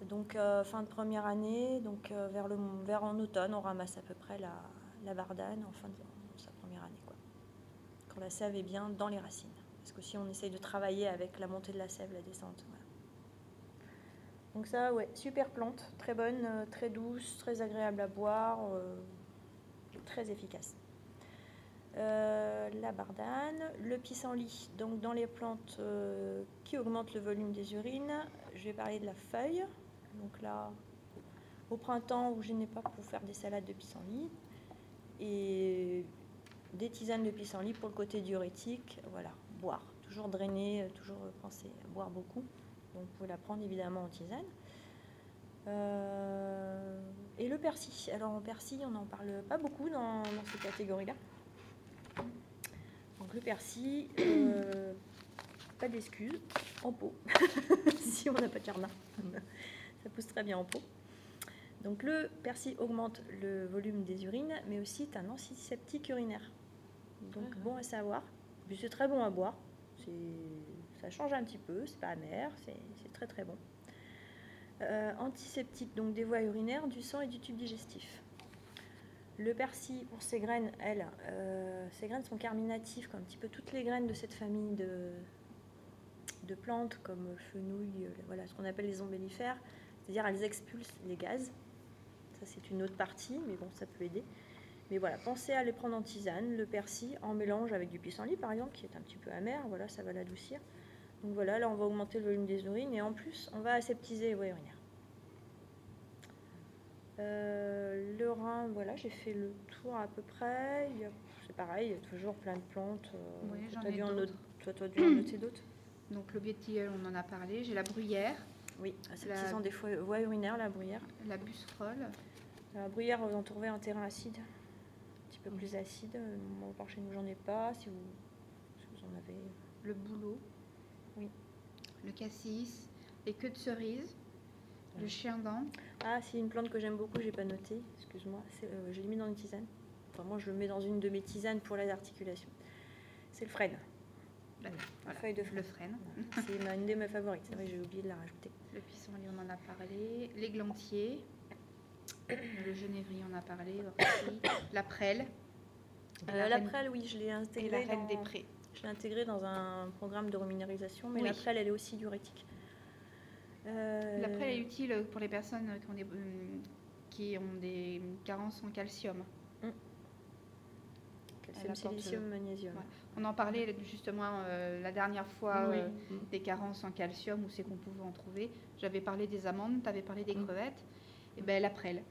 Donc euh, fin de première année, donc euh, vers, le, vers en automne, on ramasse à peu près la, la bardane en fin de sa première année. Quoi. Quand la sève est bien dans les racines. Parce qu'aussi on essaye de travailler avec la montée de la sève, la descente. voilà. Donc ça, ouais, super plante, très bonne, euh, très douce, très agréable à boire, euh, très efficace. Euh, la bardane, le pissenlit, donc dans les plantes euh, qui augmentent le volume des urines, je vais parler de la feuille. Donc là, au printemps où je n'ai pas pour faire des salades de pissenlit et des tisanes de pissenlit pour le côté diurétique, voilà, boire, toujours drainer, euh, toujours penser boire beaucoup. Donc vous pouvez la prendre évidemment en tisane. Et le persil. Alors en persil, on n'en parle pas beaucoup dans, dans ces catégories-là. Donc le persil, euh, pas d'excuses, en pot, si on n'a pas de jardin. Ça pousse très bien en pot. Donc le persil augmente le volume des urines, mais aussi est un antiseptique urinaire. Donc Ah. bon à savoir. Puis c'est très bon à boire. Ça change un petit peu, c'est pas amer, c'est c'est très très bon. Euh, antiseptique donc des voies urinaires, du sang et du tube digestif. Le persil, pour ses graines, elles, euh, ces graines sont carminatives, comme un petit peu toutes les graines de cette famille de, plantes, comme fenouil, euh, voilà, ce qu'on appelle les ombellifères. C'est-à-dire elles expulsent les gaz. Ça, c'est une autre partie, mais bon, ça peut aider. Mais voilà, pensez à les prendre en tisane, le persil, en mélange avec du pissenlit, par exemple, qui est un petit peu amer. Voilà, ça va l'adoucir. Donc voilà, là, on va augmenter le volume des urines et en plus, on va aseptiser les voies urinaires. Euh, le rein, voilà, j'ai fait le tour à peu près. C'est pareil, il y a toujours plein de plantes. euh, Oui, j'en ai en d'autres. Toi, tu as dû en noter d'autres? Donc, le tilleul, on en a parlé. J'ai la bruyère, Oui, c'est La- la... des fois, voies urinaires, la bruyère. la busserolle. La bruyère, vous en trouverez un terrain acide, un petit peu plus acide. Euh, Moi, par chez nous, j'en ai pas. Si vous, si vous en avez. le bouleau, Oui. le cassis, les queues de cerise, le chien dent, Ah, c'est une plante que j'aime beaucoup, j'ai pas noté. Excuse-moi, euh, je l'ai mis dans une tisane. Enfin, moi, je le mets dans une de mes tisanes pour les articulations. C'est le frêne. la feuille de le frêne. frêne, C'est une de mes favorites. C'est vrai, j'ai oublié de la rajouter. le pissenlit, on en a parlé, l'églantier, le genévrier, on en a parlé, la prêle, Euh, la prêle, oui, je l'ai et intégrée. la reine dans- des prés. Je l'ai intégrée dans un programme de reminéralisation, mais Oui. la prêle, elle est aussi diurétique. Euh, La prêle est utile pour les personnes qui ont des, qui ont des carences en calcium. calcium, elle apporte, silicium, magnésium. ouais. On en parlait justement euh, la dernière fois Oui. euh, des carences en calcium, où c'est qu'on pouvait en trouver. J'avais parlé des amandes, tu avais parlé des Mm. crevettes. Et ben la prêle.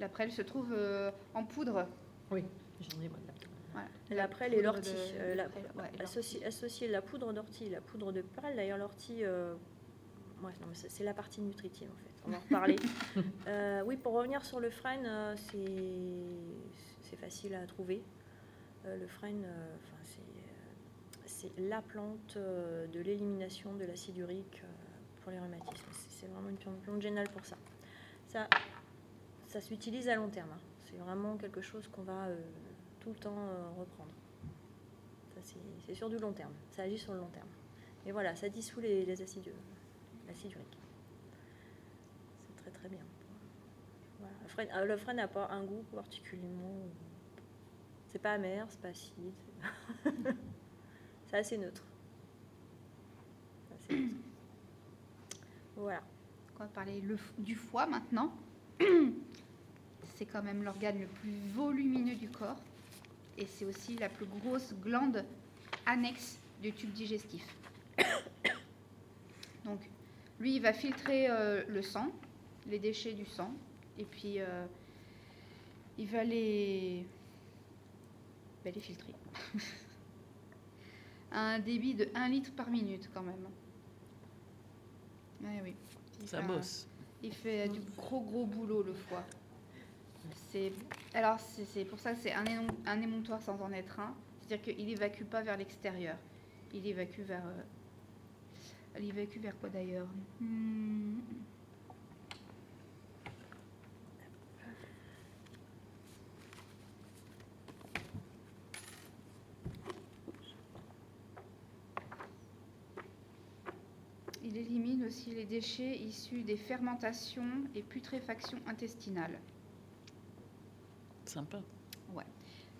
La prêle se trouve euh, en poudre. Oui, j'en ai voilà. Voilà. La prêle et l'ortie. de- Euh, de la- prêle, ouais, et associer, associer la poudre d'ortie et la poudre de prêle. D'ailleurs, l'ortie, euh, non, mais c'est la partie nutritive en fait. On va en reparler. Euh, oui, pour revenir sur le frêne, euh, c'est facile à trouver. Euh, le frêne, enfin, c'est la plante de l'élimination de l'acide urique pour les rhumatismes. C'est- vraiment une plante, géniale pour ça. Ça, ça s'utilise à long terme. hein. C'est vraiment quelque chose qu'on va euh, tout le temps euh, reprendre. C'est- sur du long terme. Ça agit sur le long terme. Et voilà, ça dissout les, les acides, C'est très très bien. Le frêne- euh, n'a pas un goût particulièrement. C'est pas amer, c'est pas acide. c'est assez neutre. Voilà. On parler le du foie maintenant. C'est quand même l'organe le plus volumineux du corps. Et c'est aussi la plus grosse glande annexe du tube digestif. Donc, lui, il va filtrer euh, le sang, les déchets du sang. Et puis, euh, il va les, filtrer. un débit de 1 litre par minute, quand même. Ouais, oui. Il Ça fait un- bosse. il fait du gros gros boulot le foie. C'est alors c'est c'est pour ça que c'est un, un émonctoire sans en être un. C'est-à-dire qu'il évacue pas vers l'extérieur. Il évacue vers. euh, il évacue vers quoi d'ailleurs Hmm. Il élimine aussi les déchets issus des fermentations et putréfactions intestinales. Sympa.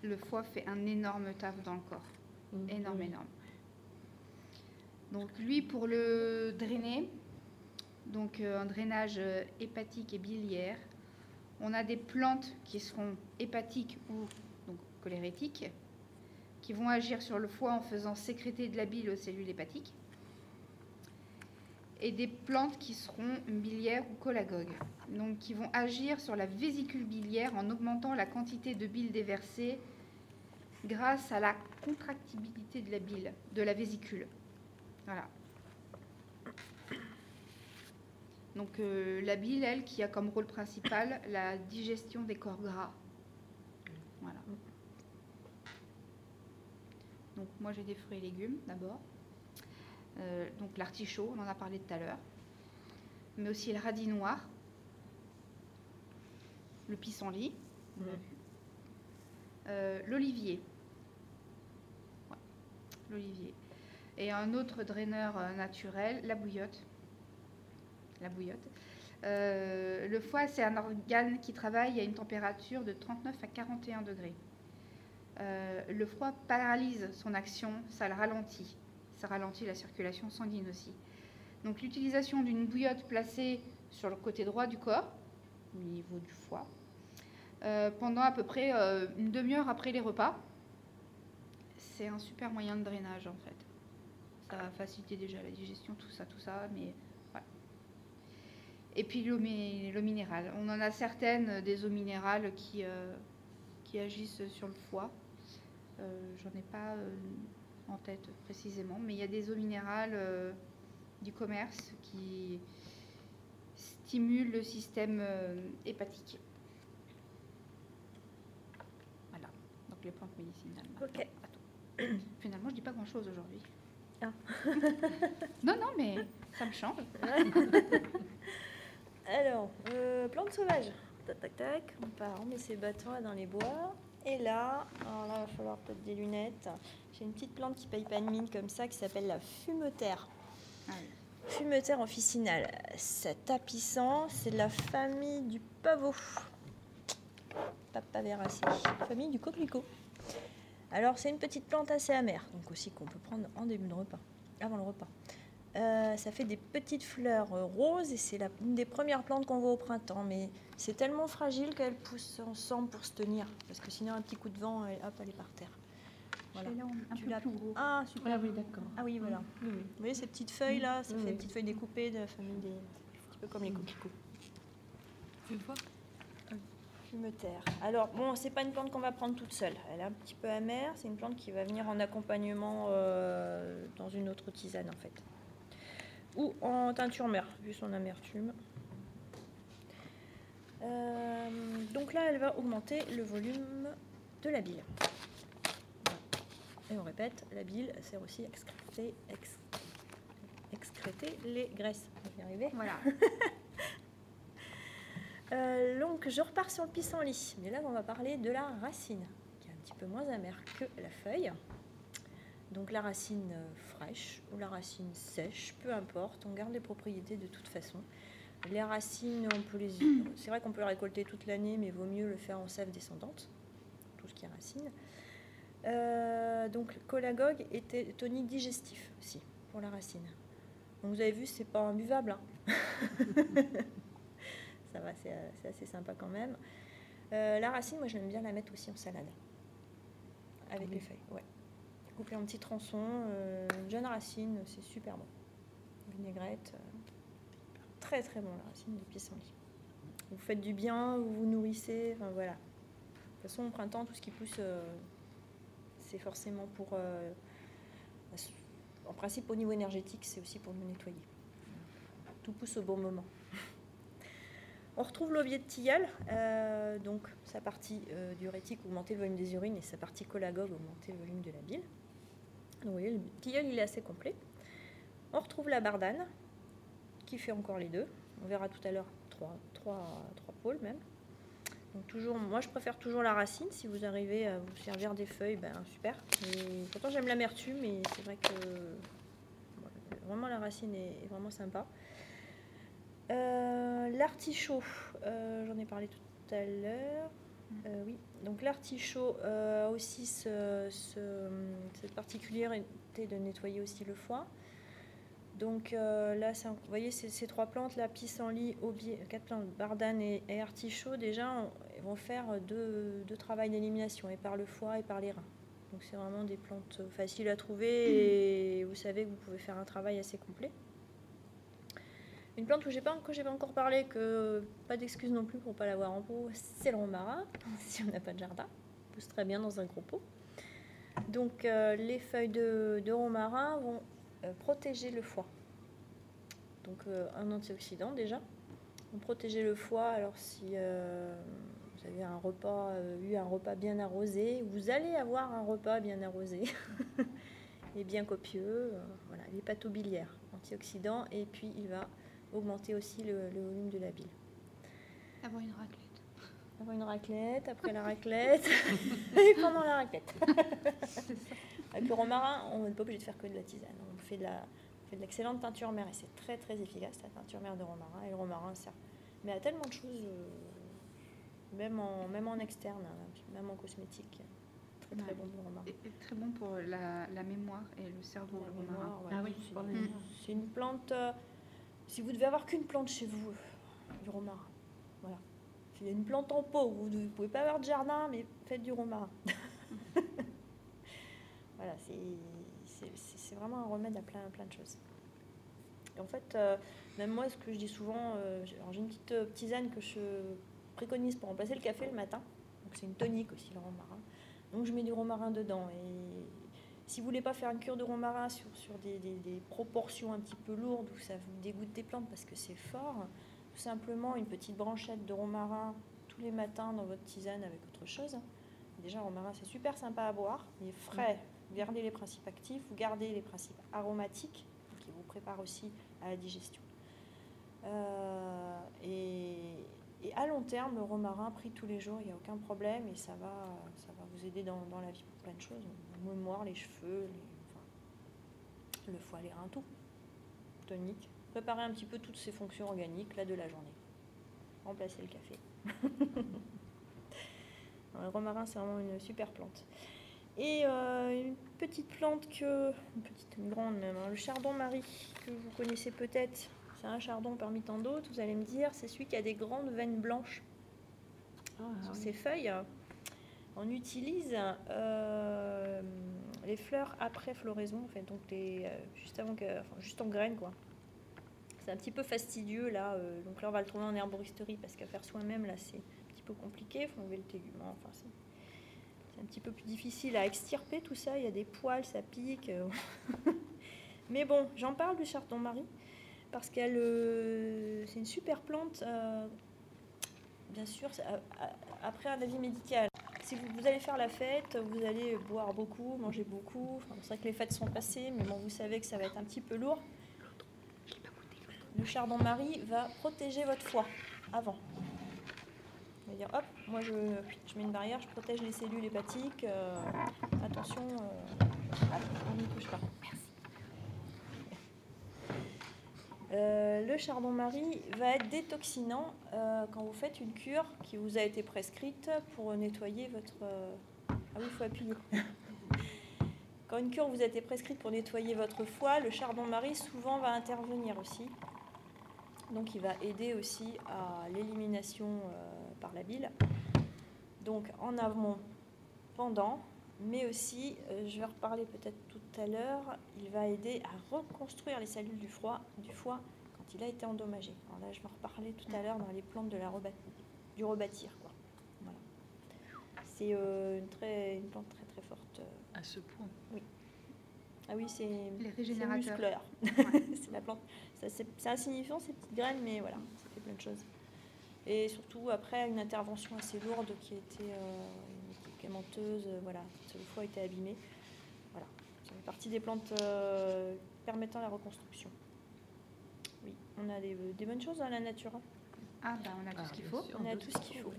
Le foie fait un énorme taf dans le corps. Mm. Énorme, énorme. Donc lui, pour le drainer, donc euh, un drainage euh, hépatique et biliaire, on a des plantes qui seront hépatiques ou cholérétiques, qui vont agir sur le foie en faisant sécréter de la bile aux cellules hépatiques, et des plantes qui seront biliaires ou cholagogues, donc qui vont agir sur la vésicule biliaire en augmentant la quantité de bile déversée grâce à la contractibilité de la bile, de la vésicule. Voilà. Donc euh, la bile, elle, qui a comme rôle principal la digestion des corps gras. Voilà. Donc moi j'ai des fruits et légumes d'abord. Euh, donc l'artichaut, on en a parlé tout à l'heure. Mais aussi le radis noir, le pissenlit. Euh, l'olivier. L'olivier. Et un autre draineur euh, naturel, la bouillotte. La bouillotte. Euh, le foie, c'est un organe qui travaille à une température de 39 à 41 degrés. Euh, le foie paralyse son action, ça le ralentit. Ça ralentit la circulation sanguine aussi. Donc l'utilisation d'une bouillotte placée sur le côté droit du corps, au niveau du foie, pendant à peu près une demi-heure après les repas, c'est un super moyen de drainage en fait. Ça va faciliter déjà la digestion, tout ça, tout ça, mais voilà. Et puis l'eau mi- l'eau minérale. On en a certaines euh, des eaux minérales qui, euh, qui agissent sur le foie. Euh, J'en ai pas euh, en tête précisément, mais il y a des eaux minérales du commerce qui stimulent le système hépatique. Voilà, donc les plantes médicinales. Ok. Attends. Finalement, je dis pas grand-chose aujourd'hui. Ah. non, non, mais ça me change. Alors, euh, plantes sauvages. Tac, tac, tac. On part, on met ses bâtons là dans les bois. Et là, alors là, il va falloir peut-être des lunettes. J'ai une petite plante qui paye pas de mine comme ça qui s'appelle la fumetaire. Ah oui. Fumetaire officinale. C'est tapissant, c'est de la famille du pavot. Papaveracée, famille du coquelicot. Alors, c'est une petite plante assez amère, donc aussi qu'on peut prendre en début de repas, avant le repas. Euh, ça fait des petites fleurs roses et c'est une des premières plantes qu'on voit au printemps. Mais c'est tellement fragile qu'elle pousse ensemble pour se tenir. Parce que sinon, un petit coup de vent, hop, elle est par terre. Voilà. Là un Tu peu l'as- plus gros. Ah, super. Ah oui, d'accord. Ah oui, voilà. Oui, oui. Vous voyez ces petites feuilles là Ça Oui, fait des petites feuilles découpées de la famille des. Un petit peu comme les coquelicots. Tu le vois Fumetaire. Alors, bon, c'est pas une plante qu'on va prendre toute seule. Elle est un petit peu amère. C'est une plante qui va venir en accompagnement euh, dans une autre tisane, en fait. Ou en teinture mère, vu son amertume. Euh, donc là, elle va augmenter le volume de la bile. Et on répète, la bile sert aussi à excréter, ex- excréter les graisses. Y arriver. Voilà. Euh, donc je repars sur le pissenlit. Mais là, on va parler de la racine, qui est un petit peu moins amère que la feuille. Donc la racine euh, fraîche ou la racine sèche, peu importe, on garde les propriétés de toute façon. Les racines, on peut les... c'est vrai qu'on peut les récolter toute l'année, mais vaut mieux le faire en sève descendante, tout ce qui est racine. Euh, donc cholagogue était tonique digestif aussi pour la racine. Donc vous avez vu, c'est pas imbuvable. hein. Ça va, c'est euh, c'est assez sympa quand même. Euh, la racine, moi j'aime bien la mettre aussi en salade. Avec Oui. les feuilles, ouais. Couper en petits tronçons, euh, une jeune racine, c'est super bon. Vinaigrette, euh, très très bon la racine de pissenlit. Vous faites du bien, vous vous nourrissez, enfin voilà. De toute façon, au printemps, tout ce qui pousse, c'est forcément pour. en principe, au niveau énergétique, c'est aussi pour nous nettoyer. Tout pousse au bon moment. On retrouve l'aubier de tilleul, euh, donc sa partie euh, diurétique augmenter le volume des urines et sa partie cholagogue augmenter le volume de la bile. Donc vous voyez, le tilleul il est assez complet. On retrouve la bardane qui fait encore les deux. On verra tout à l'heure trois, trois, trois pôles même. Donc toujours, moi je préfère toujours la racine. Si vous arrivez à vous servir des feuilles, ben super. Pourtant j'aime l'amertume, mais c'est vrai que vraiment la racine est vraiment sympa. Euh, l'artichaut, euh, j'en ai parlé tout à l'heure. Euh, oui, donc l'artichaut a aussi ce- ce- cette particularité de nettoyer aussi le foie. Donc là, un- vous voyez ces, ces trois plantes, là, pissenlit, aubier, quatre plantes, bardane et, et artichaut, déjà, on- vont faire deux, deux travails d'élimination, et par le foie et par les reins. Donc c'est vraiment des plantes faciles à trouver et vous savez que vous pouvez faire un travail assez complet. Une plante où j'ai pas, que j'ai pas encore parlé, que pas d'excuse non plus pour pas l'avoir en pot, c'est le romarin, si on n'a pas de jardin. Pousse très bien dans un gros pot. Donc euh, les feuilles de, romarin vont euh, protéger le foie. Donc euh, un antioxydant déjà. Vont protéger le foie. Alors si vous avez un repas, eu un repas bien arrosé, vous allez avoir un repas bien arrosé et bien copieux. voilà, l'hépatobiliaire, antioxydant, et puis il va augmenter aussi le, le volume de la bile. Avoir une raclette. Avant une raclette, après la raclette et pendant la raclette. Avec le romarin, on n'est pas obligé de faire que de la tisane. On fait de la, on fait de l'excellente teinture mère et c'est très très efficace la teinture mère de romarin. Et le romarin sert mais à tellement de choses, euh, même, en, même en externe, hein, même en cosmétique. Très très Ouais. bon le romarin. Et, et très bon pour la, la mémoire et le cerveau, La le romarin. mémoire, ouais. Ah oui, c'est mémoire. c'est une plante. euh, si vous devez avoir qu'une plante chez vous, du romarin. Voilà. S'il y a une plante en pot, vous ne pouvez pas avoir de jardin, mais faites du romarin. voilà, c'est- vraiment un remède à plein, plein de choses. Et en fait, euh, même moi, ce que je dis souvent, euh, j'ai une petite euh, tisane que je préconise pour remplacer le café le matin. C'est une tonique aussi, le romarin. Donc je mets du romarin dedans. Si vous voulez pas faire une cure de romarin sur, des, proportions un petit peu lourdes où ça vous dégoûte des plantes parce que c'est fort, tout simplement une petite branchette de romarin tous les matins dans votre tisane avec autre chose. Déjà, romarin, c'est super sympa à boire. Il est frais. Vous gardez les principes actifs, vous gardez les principes aromatiques qui vous préparent aussi à la digestion. Euh, et, et à long terme, le romarin pris tous les jours, il n'y a aucun problème et ça va, ça va vous aider dans, la vie pour plein de choses. La mémoire, les cheveux, le foie, les reins, tout. Tonique. Préparer un petit peu toutes ces fonctions organiques là de la journée. Remplacer le café. Le romarin, c'est vraiment une super plante. Et euh, une petite plante que, une petite, une grande même, hein, le chardon-marie, que vous connaissez peut-être. C'est un chardon parmi tant d'autres, vous allez me dire, c'est celui qui a des grandes veines blanches Ah, sur oui. ses feuilles. On utilise euh, les fleurs après floraison, en fait, donc les, euh, juste, avant que, enfin, juste en graines, quoi. C'est un petit peu fastidieux là, euh, donc là on va le trouver en herboristerie parce qu'à faire soi-même là c'est un petit peu compliqué, il faut enlever le tégument, enfin c'est c'est un petit peu plus difficile à extirper tout ça, il y a des poils, ça pique. Mais bon, j'en parle du chardon-marie parce qu'elle c'est une super plante, euh, bien sûr, euh, après un avis médical. Si vous, allez faire la fête, vous allez boire beaucoup, manger beaucoup. C'est vrai que les fêtes sont passées, mais bon, vous savez que ça va être un petit peu lourd. Le chardon-marie va protéger votre foie avant. On va dire, hop, moi je, je mets une barrière, je protège les cellules hépatiques. euh, attention, on n'y touche pas. Euh, le chardon-marie va être détoxinant euh, quand vous faites une cure qui vous a été prescrite pour nettoyer votre. euh, Ah oui, il faut appuyer. Quand une cure vous a été prescrite pour nettoyer votre foie, le chardon-marie souvent va intervenir aussi. Donc il va aider aussi à l'élimination euh, par la bile. Donc en amont, pendant, mais aussi, je vais reparler peut-être tout à l'heure, il va aider à reconstruire les cellules du foie, du foie quand il a été endommagé. Alors là, je vais en reparler tout à l'heure dans les plantes de la rebat- du rebâtir. Quoi. Voilà. C'est euh, une, très, une plante très très forte. euh. À ce point. Ah oui, c'est régénérateurs. muscleur. c'est la plante. C'est insignifiant ces petites graines, mais voilà, ça fait plein de choses. Et surtout après une intervention assez lourde qui a été euh, médicamenteuse, euh, voilà, le foie a été abîmé. Ça fait partie des plantes euh, permettant la reconstruction. Oui, on a des, des bonnes choses dans la nature. hein. Ah, bah, on a tout Ah, ce qu'il bien faut. sûr, On a tout ce qu'il faut.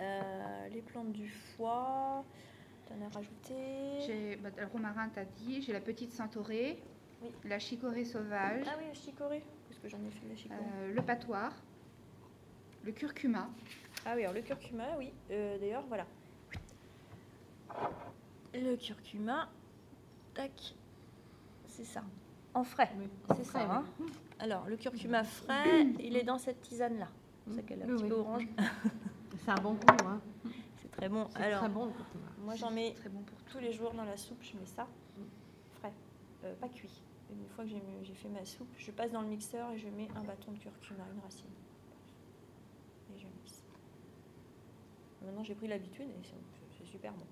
Euh, les plantes du foie, t'en as rajouté. J'ai bah, le romarin, t'as dit. J'ai la petite centaurée. Oui. La chicorée sauvage. Ah oui, le chicorée, parce que j'en ai fait de la chicorée. euh, le patoire. Le curcuma. Ah oui, alors le curcuma, oui. Euh, D'ailleurs, voilà. Le curcuma, tac, c'est ça. En frais, Oui. c'est ça. Hein. Alors, le curcuma frais, il est dans cette tisane-là. C'est ça qu'elle un petit oui. peu orange. C'est un bon goût. Hein. C'est très bon. C'est Alors, très bon moi j'en mets Très bon pour tous les jours dans la soupe, je mets ça, frais, Euh, pas cuit. Une fois que j'ai fait ma soupe, je passe dans le mixeur et je mets un bâton de curcuma, une racine. Et je mixe. Maintenant j'ai pris l'habitude et c'est super bon.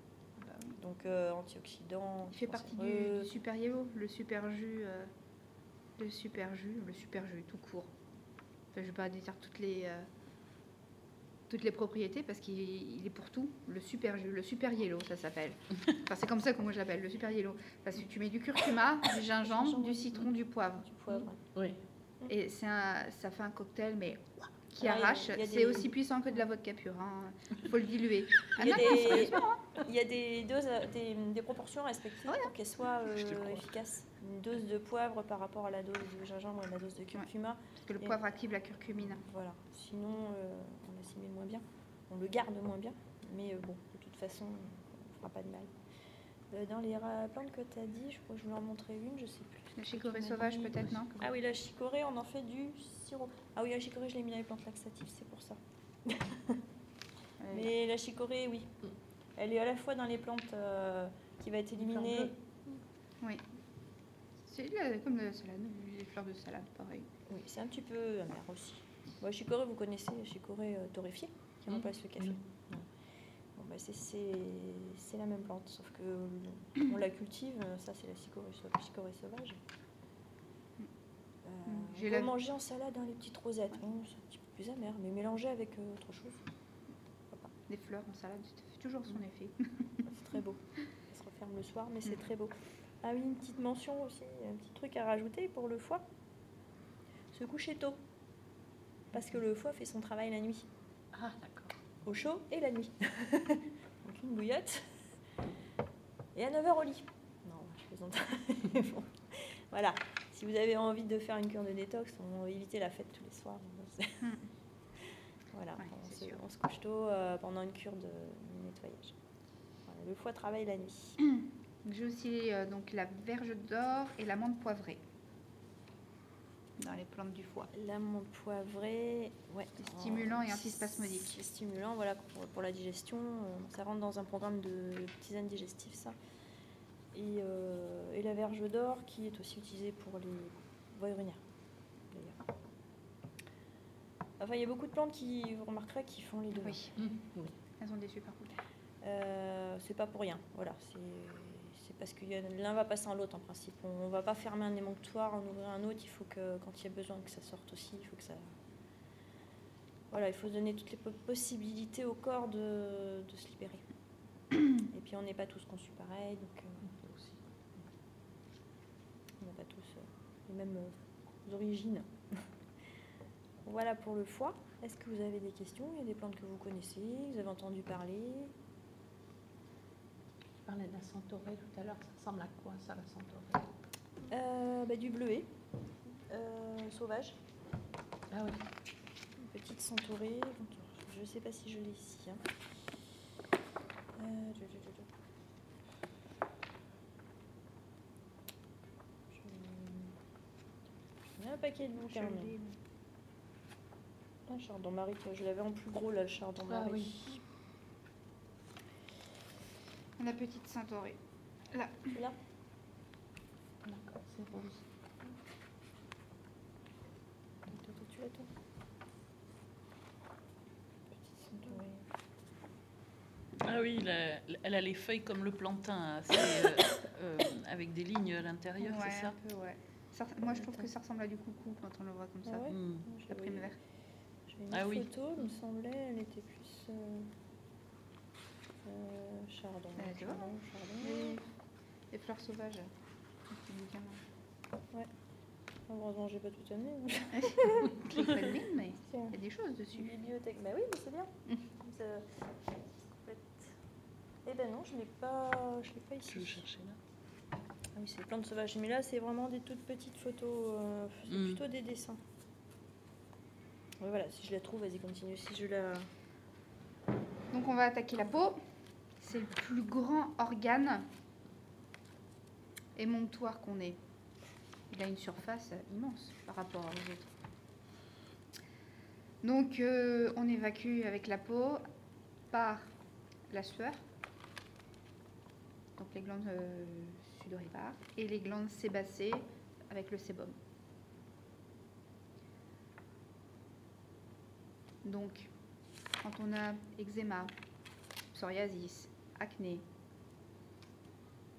Donc euh, antioxydant. Il fait partie du, super yellow, le super jus, euh, le super jus, le super jus tout court. Enfin, je vais pas dire toutes les euh, toutes les propriétés parce qu'il il est pour tout. Le super jus, le super yellow, ça s'appelle. Enfin, c'est comme ça que moi je l'appelle, le super yellow. Parce que tu mets du curcuma, du gingembre, Gingembre. du citron, du poivre. Du poivre. Oui. Et c'est un, ça fait un cocktail, mais qui Ah, arrache. C'est des- aussi puissant que de la vodka pure. Il faut le diluer. Ah Il y a non, non, des- sérieusement, Il y a des doses, des, des proportions respectives Ouais. pour qu'elles soient euh, efficaces. Une dose de poivre par rapport à la dose de gingembre et la dose de curcuma. parce que le Et- poivre active la curcumine. Voilà. Sinon, euh, on assimile moins bien. On le garde moins bien. Mais euh, bon, de toute façon, on ne fera pas de mal. Euh, dans les plantes que tu as dit, je crois que je voulais en montrer une, je sais plus. La chicorée sauvage, peut-être, non Ah oui, la chicorée, on en fait du sirop. Ah oui, la chicorée, je l'ai mis dans les plantes laxatives, c'est pour ça. Mais la chicorée, oui. Elle est à la fois dans les plantes euh, qui va être éliminée. Oui. C'est la- comme la salade, les fleurs de salade, pareil. Oui, c'est un petit peu amer aussi. Bon, chicorée, vous connaissez, chicorée euh, torréfiée, qui remplace le café. Bah, c'est- la même plante, sauf que euh, on la cultive. euh, Ça, c'est la chicorée, sau- chicorée sauvage. Euh, J'ai on peut manger en salade hein, les petites rosettes. Bon, c'est un petit peu plus amer, mais mélangé avec euh, autre chose, Des fleurs en salade, ça fait toujours son effet. c'est très beau. Ça se referme le soir, mais c'est très beau. Ah oui, une petite mention aussi, un petit truc à rajouter pour le foie. Se coucher tôt. Parce que le foie fait son travail la nuit. Ah, d'accord. Au chaud et la nuit. Donc une bouillotte. Et à 9h au lit. Non, je plaisante. Bon. Voilà. Si vous avez envie de faire une cure de détox, on va éviter la fête tous les soirs. Voilà. Ouais, on, se, sûr. on se couche tôt euh, pendant une cure de nettoyage. Voilà, le foie travaille la nuit. J'ai aussi euh, donc la verge d'or et l'amande poivrée dans les plantes du foie. L'amande poivrée, ouais. Stimulant et Oh, antispasmodique. Stimulant, voilà, pour, pour la digestion. Ça rentre dans un programme de tisane digestive, ça. Et, euh, et la verge d'or, qui est aussi utilisée pour les voies urinaires, d'ailleurs. Enfin, il y a beaucoup de plantes qui, vous remarquerez, qui font les deux. Oui, oui. elles ont des super. Euh, c'est pas pour rien, voilà. C'est parce que l'un va passer en l'autre en principe. On va pas fermer un émonctoire, en ouvrir un autre. Il faut que, quand il y a besoin que ça sorte aussi, il faut que ça. Voilà, il faut donner toutes les po- possibilités au corps de, de se libérer. Et puis on n'est pas tous conçus pareil, donc euh, on n'a pas tous euh, les mêmes euh, origines. voilà pour le foie. Est-ce que vous avez des questions? Il y a des plantes que vous connaissez, vous avez entendu parler? Tu parlais de la centaurée tout à l'heure. Ça ressemble à quoi, ça, la centaurée? Euh, bah, Du bleuet euh, sauvage. Ah oui. Une petite centaurée. Je ne sais pas si je l'ai ici. hein. Euh, je- un paquet de bouquins. Ah, chardon-marie, je l'avais en plus gros là, le chardon-marie. Ah oui. La petite centaurée. Là, Là, D'accord, c'est rose. Toi, toi, tu l'as, toi? Petite centaurée. Ah oui, la- elle a les feuilles comme le plantain, assez, euh, euh, avec des lignes à l'intérieur, ouais, c'est ça? un peu, ouais. Ça- moi, je trouve que ça ressemble à du coucou quand on le voit comme ça. Ah ouais? Hmm. Je La verte. J'avais une Ah oui. photo, il me semblait, elle était plus. Euh, euh, chardon. Ah, tu vois. chardon, chardon. Les, les fleurs sauvages. Bouquin. Heureusement, j'ai pas tout amené. Pas mais Tiens, il y a des choses dessus. bibliothèque. Bah oui, mais c'est bien. Ça-. Eh ben non, je l'ai pas, je l'ai pas ici. Je chercher là? Ah oui, c'est les plantes sauvages. Mais là, c'est vraiment des toutes petites photos. euh, c'est Mm. plutôt des dessins. Ouais, voilà, si je la trouve, vas-y, continue. Si je la. Donc on va attaquer la peau. C'est le plus grand organe émonctoire qu'on ait. Il a une surface immense par rapport aux autres. Donc euh, on évacue avec la peau par la sueur, donc les glandes euh, sudoripares, et les glandes sébacées avec le sébum. Donc quand on a eczéma, psoriasis, acné,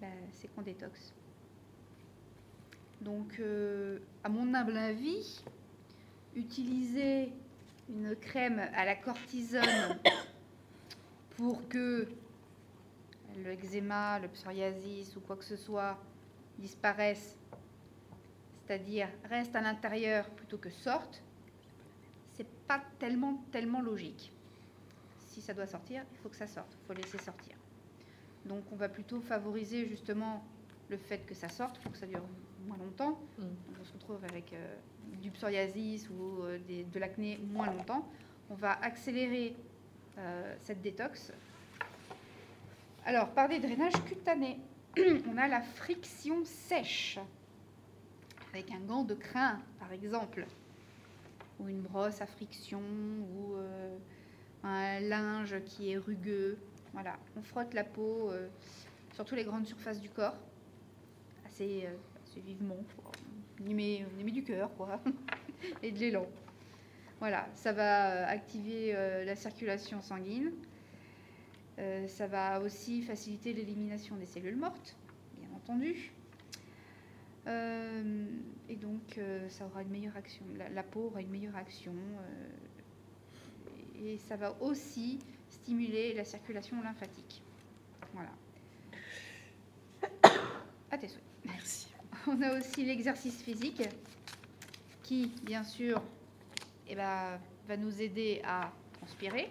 ben, c'est qu'on détoxe. Donc, euh, à mon humble avis, utiliser une crème à la cortisone pour que l'eczéma, le psoriasis ou quoi que ce soit disparaisse, c'est-à-dire reste à l'intérieur plutôt que sorte, c'est pas tellement tellement logique. Si ça doit sortir, il faut que ça sorte, il faut laisser sortir. Donc on va plutôt favoriser justement le fait que ça sorte, il faut que ça dure moins longtemps. Mm. Donc, on se retrouve avec euh, du psoriasis ou euh, des- de l'acné moins longtemps. On va accélérer euh, cette détox. Alors, par des drainages cutanés, on a la friction sèche avec un gant de crin, par exemple, ou une brosse à friction, ou un linge qui est rugueux. On frotte la peau euh, sur toutes les grandes surfaces du corps, assez, euh, vivement. On y met, du cœur, quoi, et de l'élan. Voilà, ça va euh, activer euh, la circulation sanguine. Ça va aussi faciliter l'élimination des cellules mortes, bien entendu. Et donc, ça aura une meilleure action. La, la peau aura une meilleure action. et ça va aussi stimuler la circulation lymphatique. Voilà. À tes souhaits. Merci. On a aussi l'exercice physique qui, bien sûr, eh ben, va nous aider à transpirer,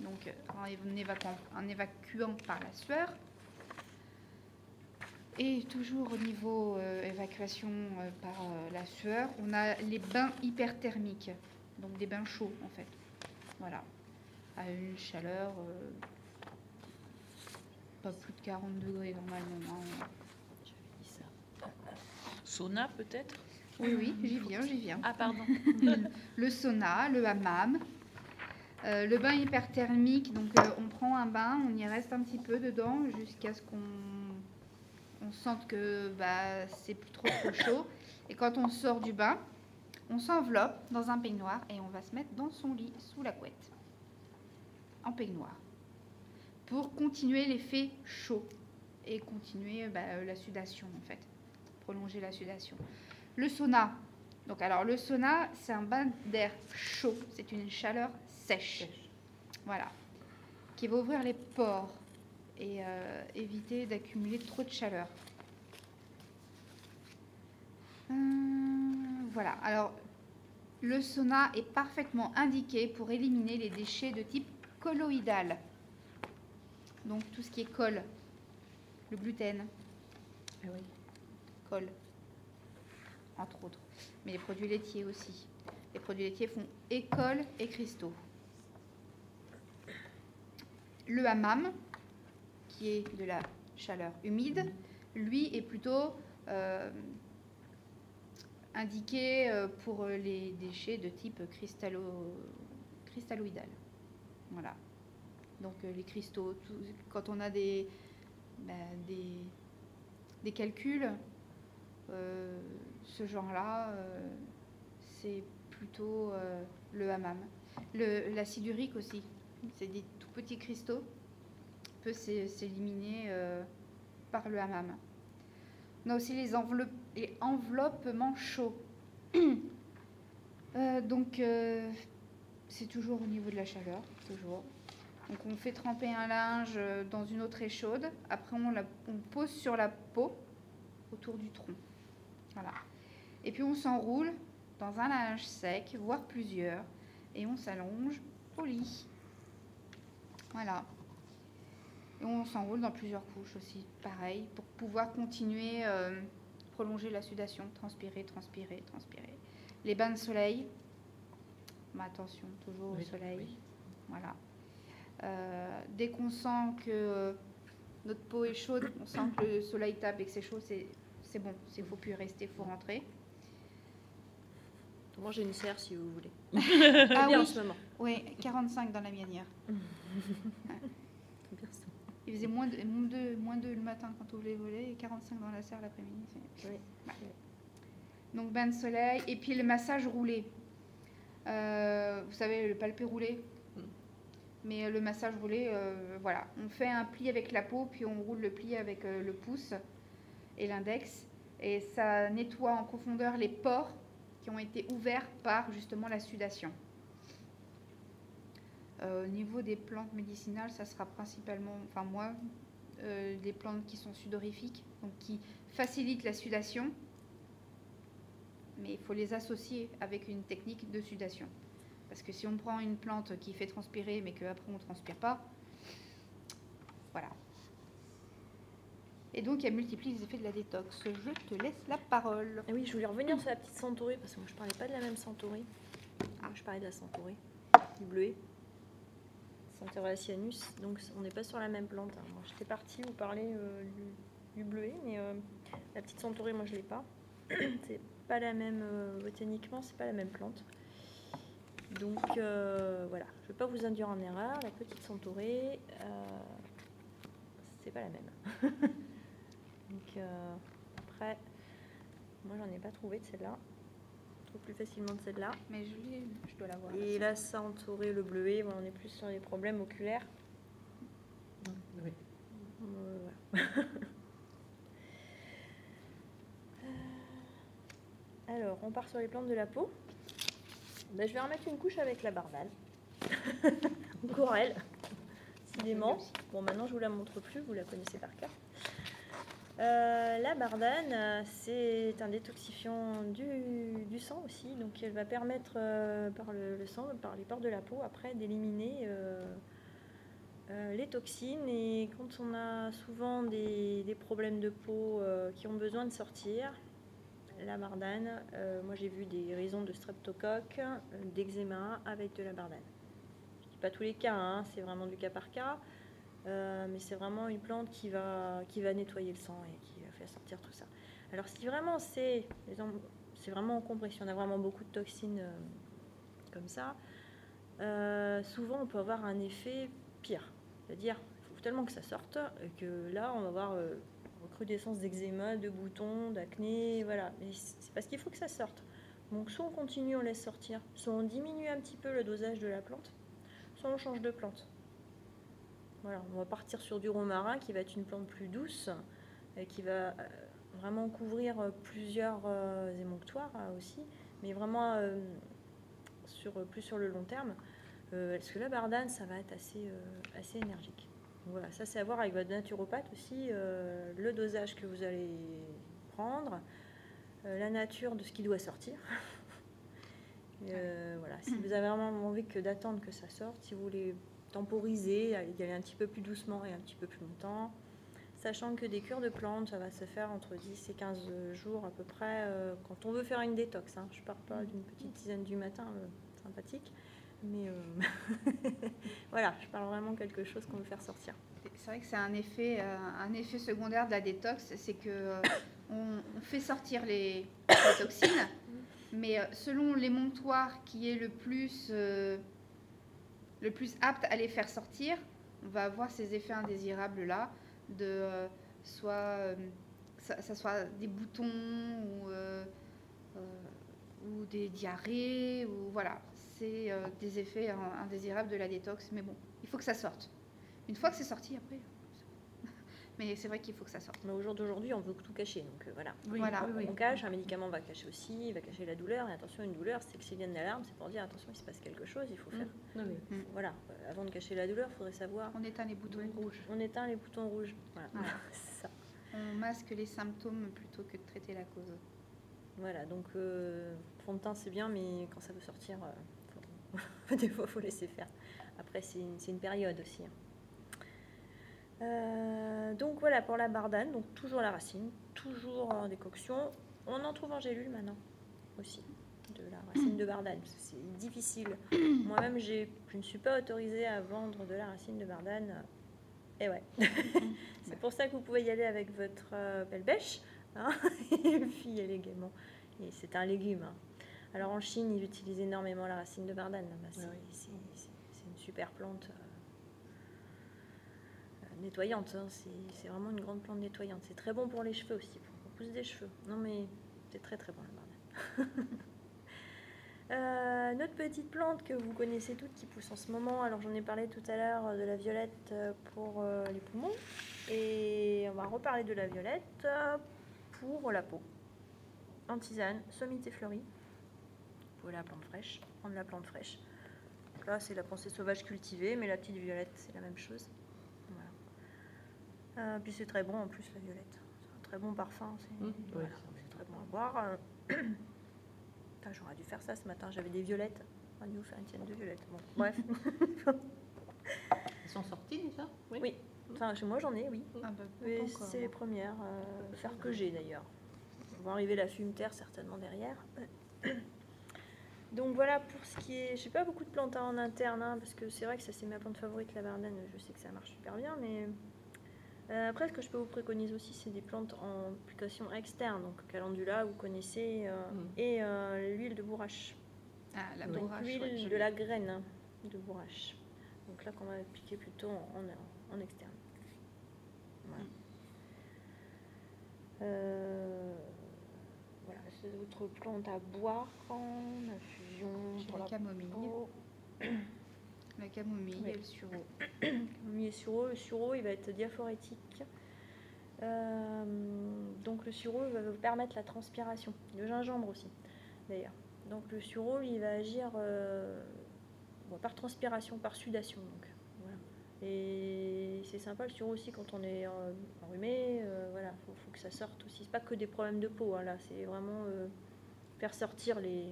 donc en évacuant, en évacuant par la sueur. Et toujours au niveau euh, évacuation euh, par euh, la sueur, on a les bains hyperthermiques, donc des bains chauds en fait. À une chaleur euh, pas plus de 40 degrés normalement. hein. J'avais dit ça. Sauna peut-être? Oui, oui, j'y viens, j'y viens. Ah pardon. le sauna, le hammam, euh, le bain hyperthermique. Donc, euh, on prend un bain, on y reste un petit peu dedans jusqu'à ce qu'on on sente que bah, c'est plus trop trop chaud. Et quand on sort du bain, on s'enveloppe dans un peignoir et on va se mettre dans son lit sous la couette, en peignoir, pour continuer l'effet chaud et continuer bah, la sudation en fait, prolonger la sudation. Le sauna, donc alors le sauna, c'est un bain d'air chaud, c'est une chaleur sèche. Voilà. Qui va ouvrir les pores et euh, éviter d'accumuler trop de chaleur. Hum, voilà. Alors le sauna est parfaitement indiqué pour éliminer les déchets de type colloïdal. Donc tout ce qui est colle, le gluten, Ah oui. colle, entre autres. Mais les produits laitiers aussi. Les produits laitiers font et et cristaux. Le hammam, qui est de la chaleur humide, lui est plutôt euh, indiqué euh, pour les déchets de type cristallo, cristalloïdal. Voilà. Donc euh, les cristaux, quand on a des, ben, des, calculs, euh, ce genre-là, euh, c'est plutôt le hammam. Le- L'acide urique aussi, c'est des tout petits cristaux, peut s'é- s'éliminer par le hammam. On a aussi les, les enveloppements chauds. Donc, c'est toujours au niveau de la chaleur, toujours. Donc, on fait tremper un linge euh, dans une eau très chaude. Après, on, la, on pose sur la peau autour du tronc. Voilà. Et puis, on s'enroule dans un linge sec, voire plusieurs, et on s'allonge au lit. Voilà. Et on s'enroule dans plusieurs couches aussi, pareil, pour pouvoir continuer, euh, prolonger la sudation, transpirer, transpirer, transpirer. Les bains de soleil, mais attention, toujours au soleil. oui. Voilà. Euh, dès qu'on sent que notre peau est chaude, on sent que le soleil tape et que c'est chaud, c'est c'est bon, il ne faut plus rester, il faut rentrer. Moi, j'ai une serre si vous voulez. Ah Bien en oui, ce moment. oui, 45 dans la mienne hier. Il faisait moins de, moins, de, moins de le matin quand on les volets et 45 dans la serre l'après-midi. Oui. Ouais. Donc bain de soleil et puis le massage roulé. Euh, vous savez, le palpé roulé. Mais euh, le massage roulé, euh, voilà. On fait un pli avec la peau, puis on roule le pli avec euh, le pouce et l'index. Et ça nettoie en profondeur les pores qui ont été ouverts par justement la sudation. Au niveau des plantes médicinales, ça sera principalement, enfin moi, des plantes qui sont sudorifiques, donc qui facilitent la sudation, mais il faut les associer avec une technique de sudation. Parce que si on prend une plante qui fait transpirer, mais qu'après on ne transpire pas, voilà. Et donc, elle multiplie les effets de la détox. Je te laisse la parole. Ah oui, je voulais revenir sur la petite centaurée parce que moi je parlais pas de la même centaurée. Ah, je parlais de la centaurée, du bleuet. Centaura cyanus. Donc on n'est pas sur la même plante. hein. Moi j'étais partie vous parler euh, du, du bleuet, mais euh, la petite centaurée, moi je l'ai pas. c'est pas la même euh, botaniquement, c'est pas la même plante. Donc euh, voilà, je vais pas vous induire en erreur. La petite centaurée, euh, c'est pas la même. Donc euh, après. Moi, j'en ai pas trouvé de celle-là. Je trouve plus facilement de celle-là. Mais je, l'ai- je dois l'avoir. Et là, ça entouré le bleuet, on est plus sur les problèmes oculaires. Oui. Euh, voilà. Euh, Alors, on part sur les plantes de la peau. Ben, je vais remettre une couche avec la bardane. Encore elle. Décidément. Bon, maintenant, je vous la montre plus, vous la connaissez par cœur. Euh, la bardane, euh, c'est un détoxifiant du, du sang aussi, donc elle va permettre euh, par le, le sang, par les pores de la peau, après d'éliminer euh, les toxines. Et quand on a souvent des, des problèmes de peau qui ont besoin de sortir, la bardane, euh, moi j'ai vu des guérisons de streptocoque, euh, d'eczéma avec de la bardane. Pas tous les cas, hein, c'est vraiment du cas par cas. Euh, mais c'est vraiment une plante qui va, nettoyer le sang et qui va faire sortir tout ça. Alors si vraiment c'est vraiment encombré, si on a vraiment beaucoup de toxines comme ça, souvent on peut avoir un effet pire. C'est-à-dire il faut tellement que ça sorte que là on va avoir recrudescence d'eczéma, de boutons, d'acné, voilà. Mais c'est parce qu'il faut que ça sorte. Donc soit on continue, on laisse sortir, soit on diminue un petit peu le dosage de la plante, soit on change de plante. Voilà, on va partir sur du romarin qui va être une plante plus douce et qui va euh, vraiment couvrir euh, plusieurs euh, émonctoires euh, aussi, mais vraiment sur, plus sur le long terme. Parce que la bardane, ça va être assez, assez énergique. Voilà, ça c'est à voir avec votre naturopathe aussi, euh, le dosage que vous allez prendre, euh, la nature de ce qui doit sortir. Euh, voilà, si vous avez vraiment envie que d'attendre que ça sorte, si vous voulez temporiser, y aller un petit peu plus doucement et un petit peu plus longtemps, sachant que des cures de plantes, ça va se faire entre 10 et 15 jours à peu près, quand on veut faire une détox. hein. Je parle pas d'une petite tisane du matin sympathique, mais euh, voilà, je parle vraiment quelque chose qu'on veut faire sortir. C'est vrai que c'est un effet, euh, un effet secondaire de la détox, c'est que euh, on, fait sortir les, les toxines, mais selon l'émonctoire qui est le plus, le plus apte à les faire sortir, on va avoir ces effets indésirables là, de soit ça, soit des boutons ou, ou des diarrhées ou voilà, c'est euh, des effets indésirables de la détox. Mais bon, il faut que ça sorte. Une fois que c'est sorti, après. Mais c'est vrai qu'il faut que ça sorte. Mais au jour d'aujourd'hui, on veut tout cacher, donc euh, voilà. Oui, Voilà. oui. On cache, un médicament va cacher aussi, il va cacher la douleur. Et attention, une douleur, c'est que s'il y a une alarme, c'est pour dire attention, il se passe quelque chose, il faut faire. Oui, oui. Voilà, euh, avant de cacher la douleur, il faudrait savoir. On éteint les boutons rouges. On éteint les boutons rouges. Voilà, ça. On masque les symptômes plutôt que de traiter la cause. Voilà, donc euh, fond de teint c'est bien, mais quand ça veut sortir, euh, des fois il faut laisser faire. Après, c'est une, période aussi. hein. Euh, donc voilà pour la bardane, donc toujours la racine, toujours en décoction. On en trouve en gélule maintenant aussi, de la racine de bardane. C'est difficile. Moi-même, j'ai- je ne suis pas autorisée à vendre de la racine de bardane. Et ouais. c'est pour ça que vous pouvez y aller avec votre euh, belle bêche. hein, et puis y aller également. Et c'est un légume. hein. Alors en Chine, ils utilisent énormément la racine de bardane. là-bas. C'est oui. c'est- c'est- c'est une super plante euh, euh, nettoyante. hein. C'est vraiment une grande plante nettoyante. C'est très bon pour les cheveux aussi, pour qu'on pousse des cheveux. Non mais c'est très très bon la bardane. Euh, notre petite plante que vous connaissez toutes qui pousse en ce moment, alors j'en ai parlé tout à l'heure de la violette pour euh, les poumons et on va reparler de la violette pour la peau. En tisane, sommité fleurie. Pouvez la plante fraîche, prendre la plante fraîche. Donc là, c'est la pensée sauvage cultivée, mais la petite violette, c'est la même chose. Voilà. Euh, puis c'est très bon en plus, la violette. C'est un très bon parfum. C'est Mmh, voilà, c'est très bon à boire. Euh, putain, J'aurais dû faire ça ce matin, j'avais des violettes. Dû vous faire une tienne de violettes. Bon, bref. Elles sont sorties déjà? Oui. Enfin, chez moi, j'en ai, oui. Ah bah, c'est les premières euh, faire que j'ai d'ailleurs. On va arriver la fume-terre certainement derrière. Donc voilà pour ce qui est. Je sais pas beaucoup de plantes en interne, hein, parce que c'est vrai que ça c'est ma plante favorite, la bardane. Je sais que ça marche super bien, mais euh, après ce que je peux vous préconiser aussi, c'est des plantes en application externe, donc calendula, vous connaissez, euh, Mm. et euh, l'huile de bourrache. Ah, la Donc bourrache, l'huile ouais, de la graine hein, de bourrache. Donc là qu'on va appliquer plutôt en, en- en externe. Voilà. Mm. Euh, voilà. autre plante à boire en infusion J'ai pour la la camomille, peau la camomille Oui. et le sureau. Camomille et sureau. Le sureau, il va être diaphorétique. Euh, donc le sureau va vous permettre la transpiration. Le gingembre aussi, d'ailleurs. Donc le sureau, il va agir euh, bon, par transpiration, par sudation. Donc, voilà. Et c'est sympa le sureau aussi quand on est euh, enrhumé. euh, voilà, faut, faut que ça sorte aussi. C'est pas que des problèmes de peau. hein, là, c'est vraiment faire sortir les,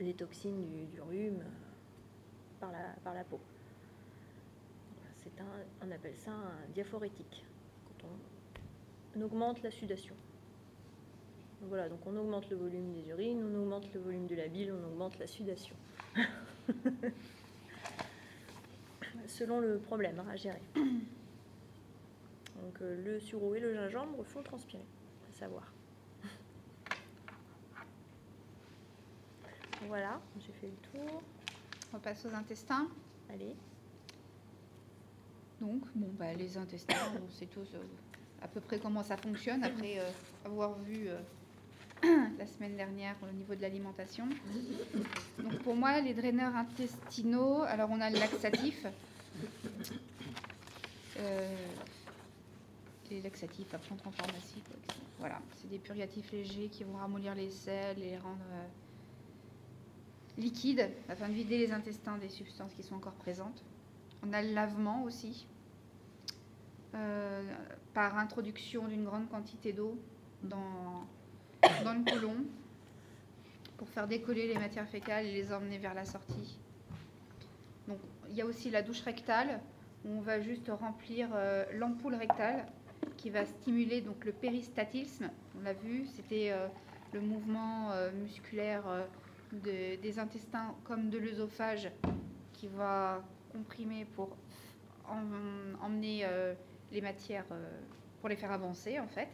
les toxines du, rhume euh, par, la, peau. Un, on appelle ça un diaphorétique. On, augmente la sudation. Voilà, donc on augmente le volume des urines, on augmente le volume de la bile, on augmente la sudation. Selon le problème à gérer. Donc euh, le sureau et le gingembre font transpirer, à savoir. Voilà, j'ai fait le tour. On passe aux intestins. Allez. Donc, bon, bah, les intestins, on sait tous euh, à peu près comment ça fonctionne après euh, avoir vu euh, la semaine dernière au niveau de l'alimentation. Donc, pour moi, les draineurs intestinaux, alors on a le laxatif. Les laxatifs à prendre en pharmacie. quoi. Voilà, c'est des purgatifs légers qui vont ramollir les selles et les rendre liquides afin de vider les intestins des substances qui sont encore présentes. On a le lavement aussi, euh, par introduction d'une grande quantité d'eau dans, le côlon pour faire décoller les matières fécales et les emmener vers la sortie. Donc, il y a aussi la douche rectale où on va juste remplir euh, l'ampoule rectale qui va stimuler donc le péristatisme. On l'a vu, c'était euh, le mouvement musculaire de- des intestins comme de l'œsophage qui va comprimer pour em- emmener euh, les matières euh, pour les faire avancer en fait.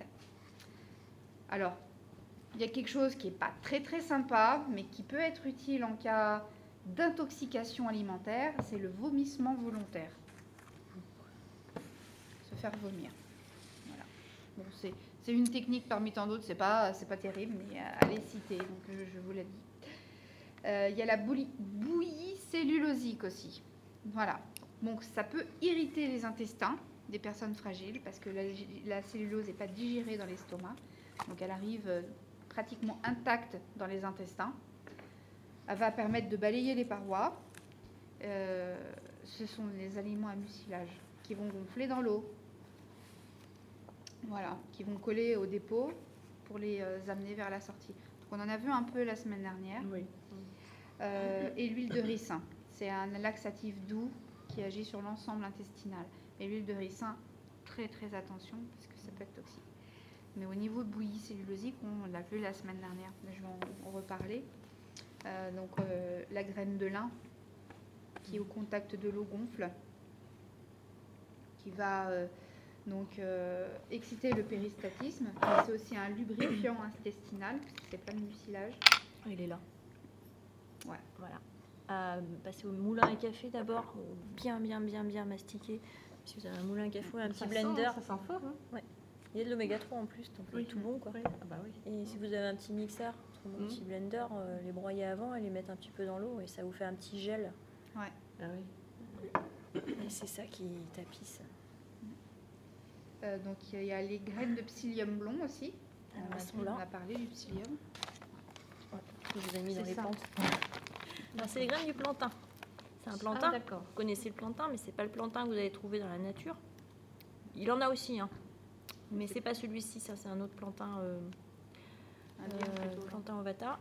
Alors, il y a quelque chose qui n'est pas très très sympa, mais qui peut être utile en cas d'intoxication alimentaire, c'est le vomissement volontaire. Se faire vomir. Voilà. C'est, une technique parmi tant d'autres, c'est pas, pas terrible, mais euh, allez citer, je, vous l'ai dit. Euh, Il y a la bouillie, cellulosique aussi. Voilà. Donc ça peut irriter les intestins des personnes fragiles parce que la, cellulose n'est pas digérée dans l'estomac. Donc elle arrive euh, pratiquement intacte dans les intestins. Elle va permettre de balayer les parois. Euh, ce sont les aliments à mucilage qui vont gonfler dans l'eau. Voilà, qui vont coller au dépôt pour les amener vers la sortie. Donc on en a vu un peu la semaine dernière. Oui. Euh, et l'huile de ricin. C'est un laxatif doux qui agit sur l'ensemble intestinal. Et l'huile de ricin, très très attention parce que ça peut être toxique. Mais au niveau de bouillie cellulosique, on l'a vu la semaine dernière, je vais en, reparler. Euh, donc euh, la graine de lin qui au contact de l'eau gonfle, qui va donc exciter le péristatisme. C'est aussi un lubrifiant intestinal c'est plein de mucilage. Il est là. Ouais. Voilà. À passer au moulin à café d'abord, bien, bien, bien, bien mastiquer. Si vous avez un moulin à café ou un petit blender, ça sent fort. Hein il y a de l'oméga 3 en plus, donc Oui. tout bon quoi. Oui. Ah bah oui. Et si vous avez un petit mixeur, un Mhm. petit blender, euh, les broyer avant et les mettre un petit peu dans l'eau et ça vous fait un petit gel. Ah oui. Et c'est ça qui tapisse. Euh, donc il y a les graines de psyllium blond aussi. Alors, on, a elles sont vu, là. on a parlé du psyllium. Que je vous ai mis dans C'est les ça. c'est les graines du plantain. C'est un Ah, plantain. vous connaissez le plantain, mais c'est pas le plantain que vous allez trouver dans la nature. Il en a aussi, hein. Mais c'est pas celui-ci, ça c'est un autre plantain, euh, Indien, euh, plantain ovata.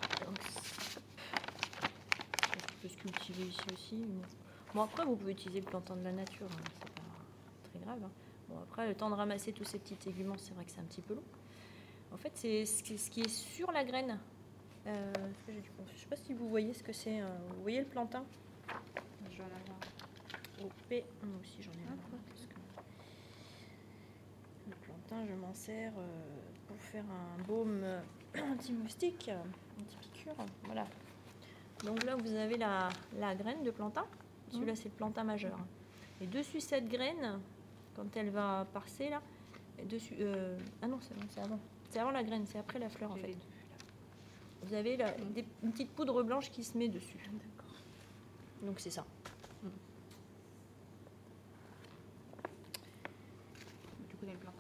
Ça peut se cultiver ici aussi. mais Bon après vous pouvez utiliser le plantain de la nature, hein, c'est pas très grave. hein. Bon après le temps de ramasser tous ces petits téguments, c'est vrai que c'est un petit peu long. En fait c'est ce qui est sur la graine. Euh, je sais pas si vous voyez ce que c'est. euh, vous voyez le plantain? Je vais en avoir. au P. Moi aussi j'en ai un. parce que Le plantain, je m'en sers euh, pour faire un baume euh, anti-moustique, anti-piqûre. Voilà. Donc là, vous avez la, la graine de plantain. Celui-là, c'est le plantain majeur. Et dessus cette graine, quand elle va parser là, dessus. euh, ah non, c'est avant. C'est avant la graine, c'est après la fleur en fait. Vous avez des- une petite poudre blanche qui se met dessus. Donc c'est ça. Tu connais le plan.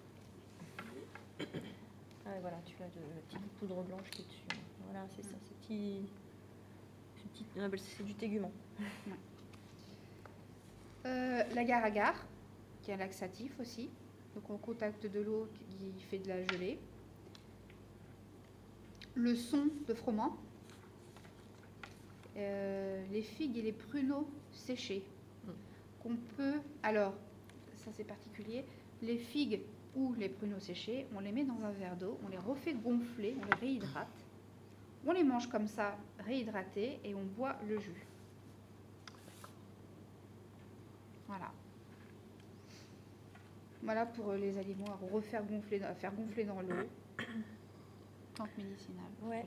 Ah, et voilà, tu as de, la petite poudre blanche qui est dessus. Voilà, c'est ça, c'est petit, ce petit- on appelle ça- c'est du tégument. Euh, L'agar-agar, qui est un laxatif aussi. Donc au contact de l'eau qui fait de la gelée. Le son de froment. Euh, les figues et les pruneaux séchés. Qu'on peut. Alors, ça c'est particulier. Les figues ou les pruneaux séchés, on les met dans un verre d'eau, on les refait gonfler, on les réhydrate. On les mange comme ça, réhydratés, et on boit le jus. Voilà. Voilà pour les aliments à refaire gonfler, gonfler dans l'eau. Plante médicinale. je vous Ouais.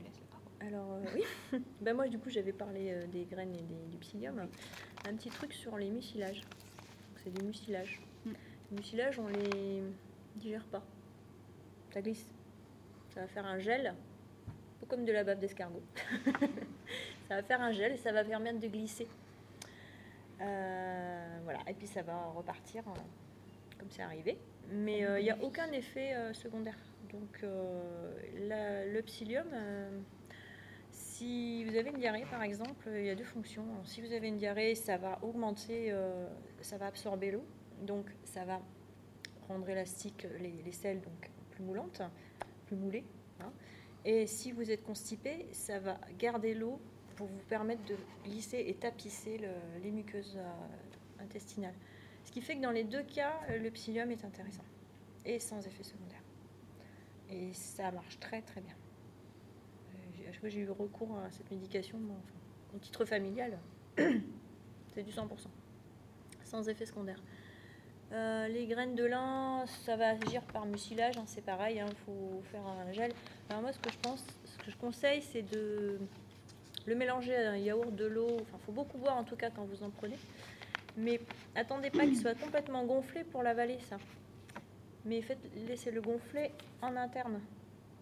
Alors euh, oui, ben moi du coup j'avais parlé euh, des graines et des- du psyllium. Un petit truc sur les mucilages. C'est du mucilage. Mm. Les mucilages on les digère pas. Ça glisse. Ça va faire un gel, un peu comme de la bave d'escargot. ça va faire un gel et ça va permettre de glisser. Euh, voilà, et puis ça va repartir comme c'est arrivé. Mais il n'y a aucun effet secondaire. Donc euh, le psyllium, euh, si vous avez une diarrhée par exemple, il y a deux fonctions. Si vous avez une diarrhée, ça va augmenter, euh, ça va absorber l'eau. Donc ça va rendre élastique les, les selles, donc plus moulantes, plus moulées. hein. Et si vous êtes constipé, ça va garder l'eau pour vous permettre de glisser et tapisser le- les muqueuses intestinales. Ce qui fait que dans les deux cas, le psyllium est intéressant et sans effet secondaire. Et ça marche très très bien. Euh, j'ai- eu recours à cette médication, au titre familial, c'est du 100%, sans effet secondaire. Euh, les graines de lin, ça va agir par mucilage, hein, c'est pareil, il faut faire un gel. Alors moi, ce que je pense, ce que je conseille, c'est de le mélanger à un yaourt, de l'eau. Enfin, faut beaucoup boire en tout cas quand vous en prenez. Mais attendez pas qu'il soit complètement gonflé pour l'avaler, ça. Mais faites, laissez-le gonfler en interne.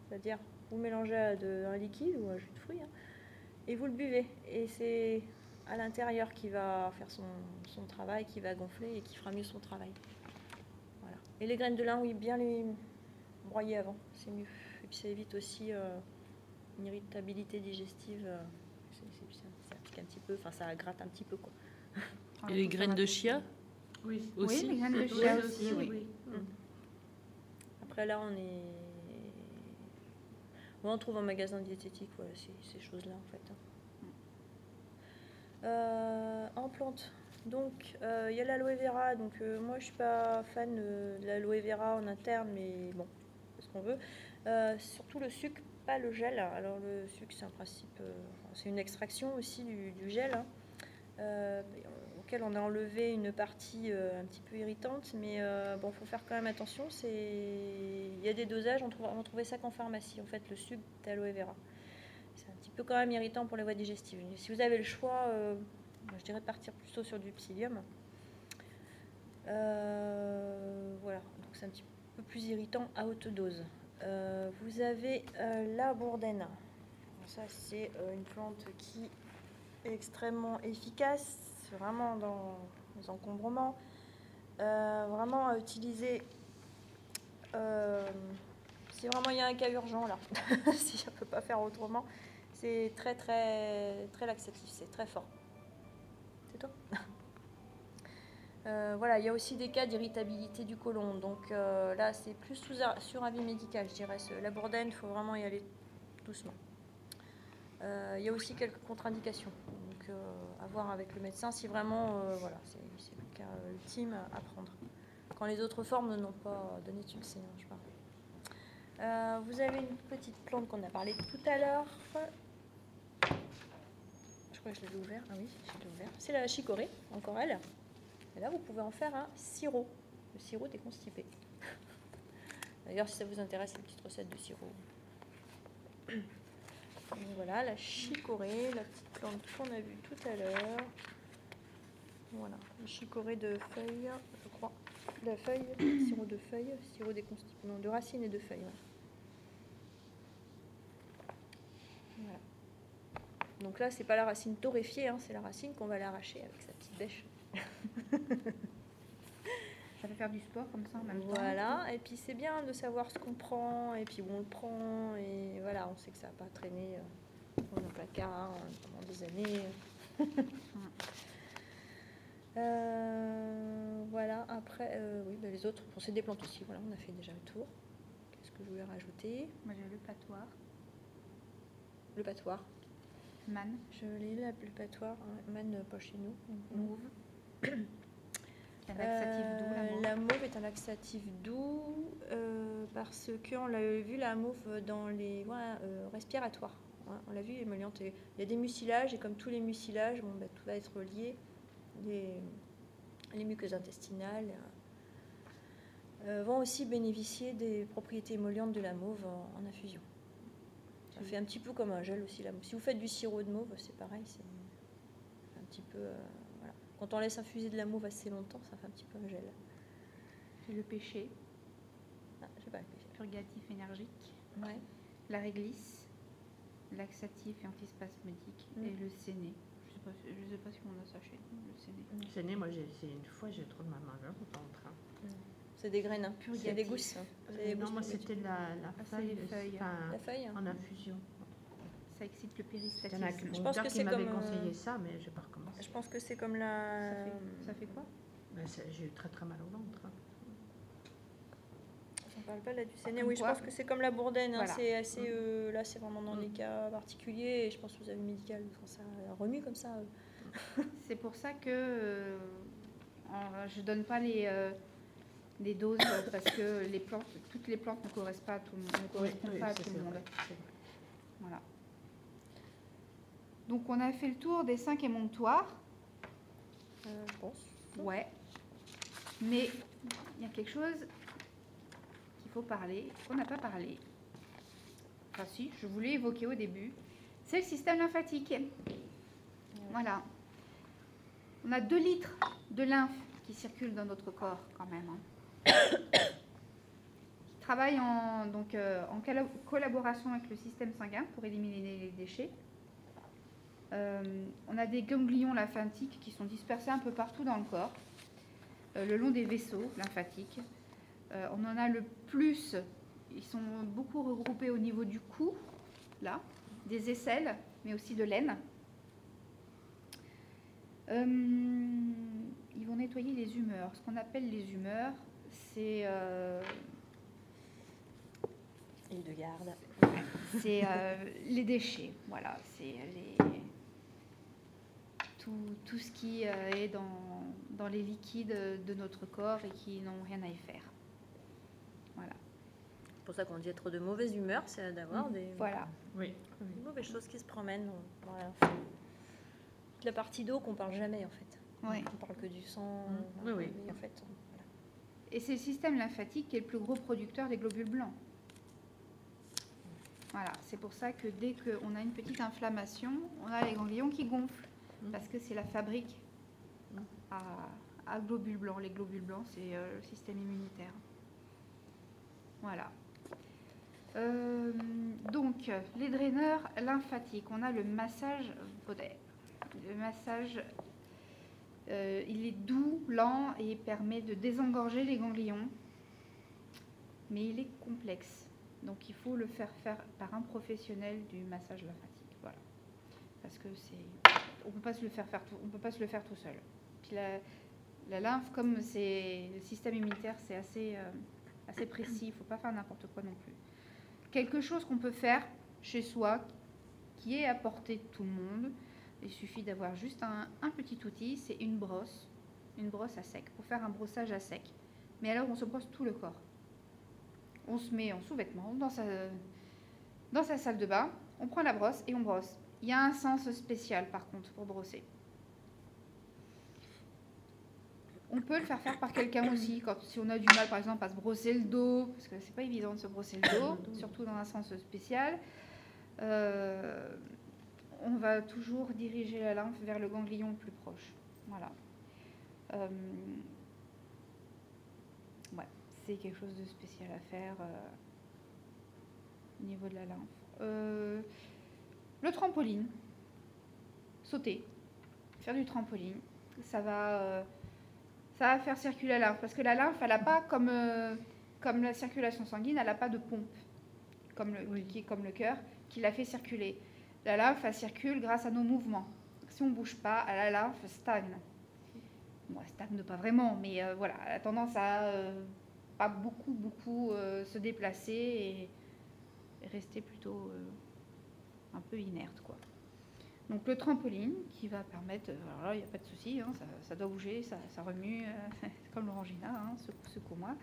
C'est-à-dire, vous mélangez à de- un liquide ou un jus de fruits, hein, et vous le buvez. Et c'est à l'intérieur qui va faire son, son travail, qui va gonfler et qui fera mieux son travail. Voilà. Et les graines de lin, oui, bien les broyer avant, c'est mieux. Et puis ça évite aussi euh, une irritabilité digestive. euh, ça, ça pique un petit peu, enfin ça gratte un petit peu quoi. Et les graines de chia Oui. aussi Oui, les graines de chia aussi, oui. Là, on est. On trouve en magasin diététique, voilà, ces, choses-là en fait. hein. Euh, en plante, donc euh, il y a l'aloe vera. Donc euh, moi, je suis pas fan de l'aloe vera en interne, mais bon, c'est ce qu'on veut. Surtout le sucre, pas le gel. Alors le sucre, c'est un principe, c'est une extraction aussi du, du gel. hein. On a enlevé une partie euh, un petit peu irritante, mais euh, bon, faut faire quand même attention. C'est, il y a des dosages, on trouve, trouvait ça qu'en pharmacie, en fait, le sucre d'aloe vera. C'est un petit peu quand même irritant pour les voies digestives. Si vous avez le choix, euh, je dirais de partir plutôt sur du psyllium. Voilà, donc c'est un petit peu plus irritant à haute dose. Vous avez la bourdaine. Ça, c'est une plante qui est extrêmement efficace, vraiment dans les encombrements. Euh, vraiment à utiliser euh, si vraiment il y a un cas urgent là, si on ne peut pas faire autrement. C'est très très très laxatif, c'est très fort. C'est toi Euh, voilà, il y a aussi des cas d'irritabilité du côlon. Donc là, c'est plus sous sur avis médical, je dirais. La bourdaine, il faut vraiment y aller doucement. Il y a aussi quelques contre-indications. Donc à voir avec le médecin si vraiment euh, voilà, c'est le cas ultime à prendre. Quand les autres formes n'ont pas donné de succès, hein, je parle. Euh, vous avez une petite plante qu'on a parlé tout à l'heure. Je crois que je l'avais ouvert. Ah oui, je l'ai ouvert. C'est la chicorée, encore elle. Et là, vous pouvez en faire un sirop. Le sirop des constipés. D'ailleurs, si ça vous intéresse, les petites recettes de sirop. Voilà, la chicorée, la petite plante qu'on a vue tout à l'heure. Voilà, la chicorée de feuilles, je crois. De feuilles, sirop de feuilles, sirop. Non, de racines et de feuilles. Voilà. Donc là, c'est pas la racine torréfiée, hein, c'est la racine qu'on va l'arracher avec sa petite bêche. Ça fait faire du sport comme ça en même temps. Voilà, et puis c'est bien de savoir ce qu'on prend, et puis où on le prend, et voilà, on sait que ça va pas traîner euh, dans un placard euh, pendant des années. Euh, voilà, après, euh, oui, bah, les autres, bon, c'est des plantes aussi, voilà, on a fait déjà le tour. Qu'est-ce que je voulais rajouter? Moi j'ai le patoir, Le patoir. man, Je l'ai là, le patoir, hein, man pas chez nous. Un laxatif doux, la Euh, mauve. la mauve est un laxatif doux euh, parce qu'on l'a vu la mauve dans les voies euh, respiratoires. Ouais, on l'a vu émolliente. Il y a des mucilages et comme tous les mucilages, bon, bah, tout va être lié. Les, les muqueuses intestinales euh, vont aussi bénéficier des propriétés émollientes de la mauve en, en infusion. Ça fait un petit peu comme un gel aussi. La mauve. Si vous faites du sirop de mauve, c'est pareil. C'est un petit peu. euh. Quand on laisse infuser de la mauve assez longtemps, ça fait un petit peu un gel. Le péché, Ah, je sais pas. purgatif énergique, Ouais. la réglisse, laxatif et antispasmodique, Mm. et le séné. Je sais pas, si- je sais pas si on a ça chez nous, le séné. C'est né, moi j'ai essayé une fois, j'ai trop de mal au ventre. hein. C'est des graines. hein. Purgatif. C'est des gousses. hein. Des Euh, non, gousses moi c'était la, la Ah, feuille, les feuilles. enfin, La feuille. hein. en infusion. Ça excite le Il y en a péristatisme. mon Je pense que c'est comme, euh, conseillé ça, mais j'ai pas recommencé. Je pense que c'est comme la. Ça fait, ça fait quoi? Ben, j'ai eu très très mal au ventre. hein. On parle pas là du séné. Comme Oui, je pense que c'est comme la bourdaine. hein. Voilà. C'est assez. euh, là, c'est vraiment dans Mm. des cas particuliers. Et je pense que vous avez médical quand ça remue comme ça. euh. C'est pour ça que euh, je donne pas les, euh, doses euh, parce que les plantes, toutes les plantes ne correspondent pas à tout le monde. ne correspondent pas à tout le monde. Voilà. Donc on a fait le tour des cinq émonctoires. Euh. Ouais. Mais il y a quelque chose qu'il faut parler, qu'on n'a pas parlé. Enfin si, je voulais évoquer au début. C'est le système lymphatique. Voilà. On a 2 litres de lymphe qui circulent dans notre corps quand même. hein. qui travaille en, donc, euh, en collaboration avec le système sanguin pour éliminer les déchets. Euh, on a des ganglions lymphatiques qui sont dispersés un peu partout dans le corps, euh, le long des vaisseaux lymphatiques. Euh, on en a le plus, ils sont beaucoup regroupés au niveau du cou, là, des aisselles, mais aussi de l'aine. Ils vont nettoyer les humeurs. Ce qu'on appelle les humeurs, c'est Île de garde. c'est les déchets. Voilà, c'est les tout, tout ce qui euh, est dans, dans les liquides de notre corps et qui n'ont rien à y faire. Voilà. C'est pour ça qu'on dit être de mauvaise humeur, c'est d'avoir des, Voilà. Oui, oui. des mauvaises choses qui se promènent la Toute la partie d'eau qu'on parle jamais en fait. Ouais. On parle que du sang. Mm. Oui, oui. en fait, voilà. Et c'est le système lymphatique qui est le plus gros producteur des globules blancs. Voilà, c'est pour ça que dès qu'on a une petite inflammation, on a les ganglions qui gonflent. Mm. Parce que c'est la fabrique Mm. à, à globules blancs. Les globules blancs, c'est euh, le système immunitaire. Voilà. Euh, donc, les draineurs lymphatiques. On a le massage Baudet. Le massage, euh, il est doux, lent et permet de désengorger les ganglions. Mais il est complexe. Donc, il faut le faire faire par un professionnel du massage lymphatique. Voilà. Parce que c'est on peut pas se le faire tout, peut pas se le faire tout seul. Puis la, la lymphe, comme c'est le système immunitaire, c'est assez, euh, assez précis. Il faut pas faire n'importe quoi non plus. Quelque chose qu'on peut faire chez soi, qui est à portée de tout le monde. Il suffit d'avoir juste un, un petit outil, c'est une brosse, une brosse à sec, pour faire un brossage à sec. Mais alors on se brosse tout le corps. On se met en sous-vêtements dans sa, dans sa salle de bain, on prend la brosse et on brosse. Il y a un sens spécial par contre pour brosser. On peut le faire faire par quelqu'un aussi, quand, si on a du mal par exemple à se brosser le dos, parce que c'est pas évident de se brosser le dos, surtout dans un sens spécial. Euh, on va toujours diriger la lymphe vers le ganglion le plus proche. Voilà. Euh, ouais, c'est quelque chose de spécial à faire euh, au niveau de la lymphe. Le trampoline. Sauter. Faire du trampoline. Ça va, euh, ça va faire circuler la lymphe. Parce que la lymphe, elle n'a pas, comme, euh, comme la circulation sanguine, elle n'a pas de pompe. Comme le, Qui est comme le cœur, qui la fait circuler. La lymphe, elle circule grâce à nos mouvements. Si on ne bouge pas, la lymphe stagne. Bon, elle stagne pas vraiment, mais euh, voilà, elle a tendance à pas beaucoup, beaucoup se déplacer et, rester plutôt un peu inerte, quoi. Donc le trampoline qui va permettre, euh, alors là il n'y a pas de souci, hein, ça, ça doit bouger, ça, ça remue, euh, comme l'orangina, hein, secoue- secoue-moi.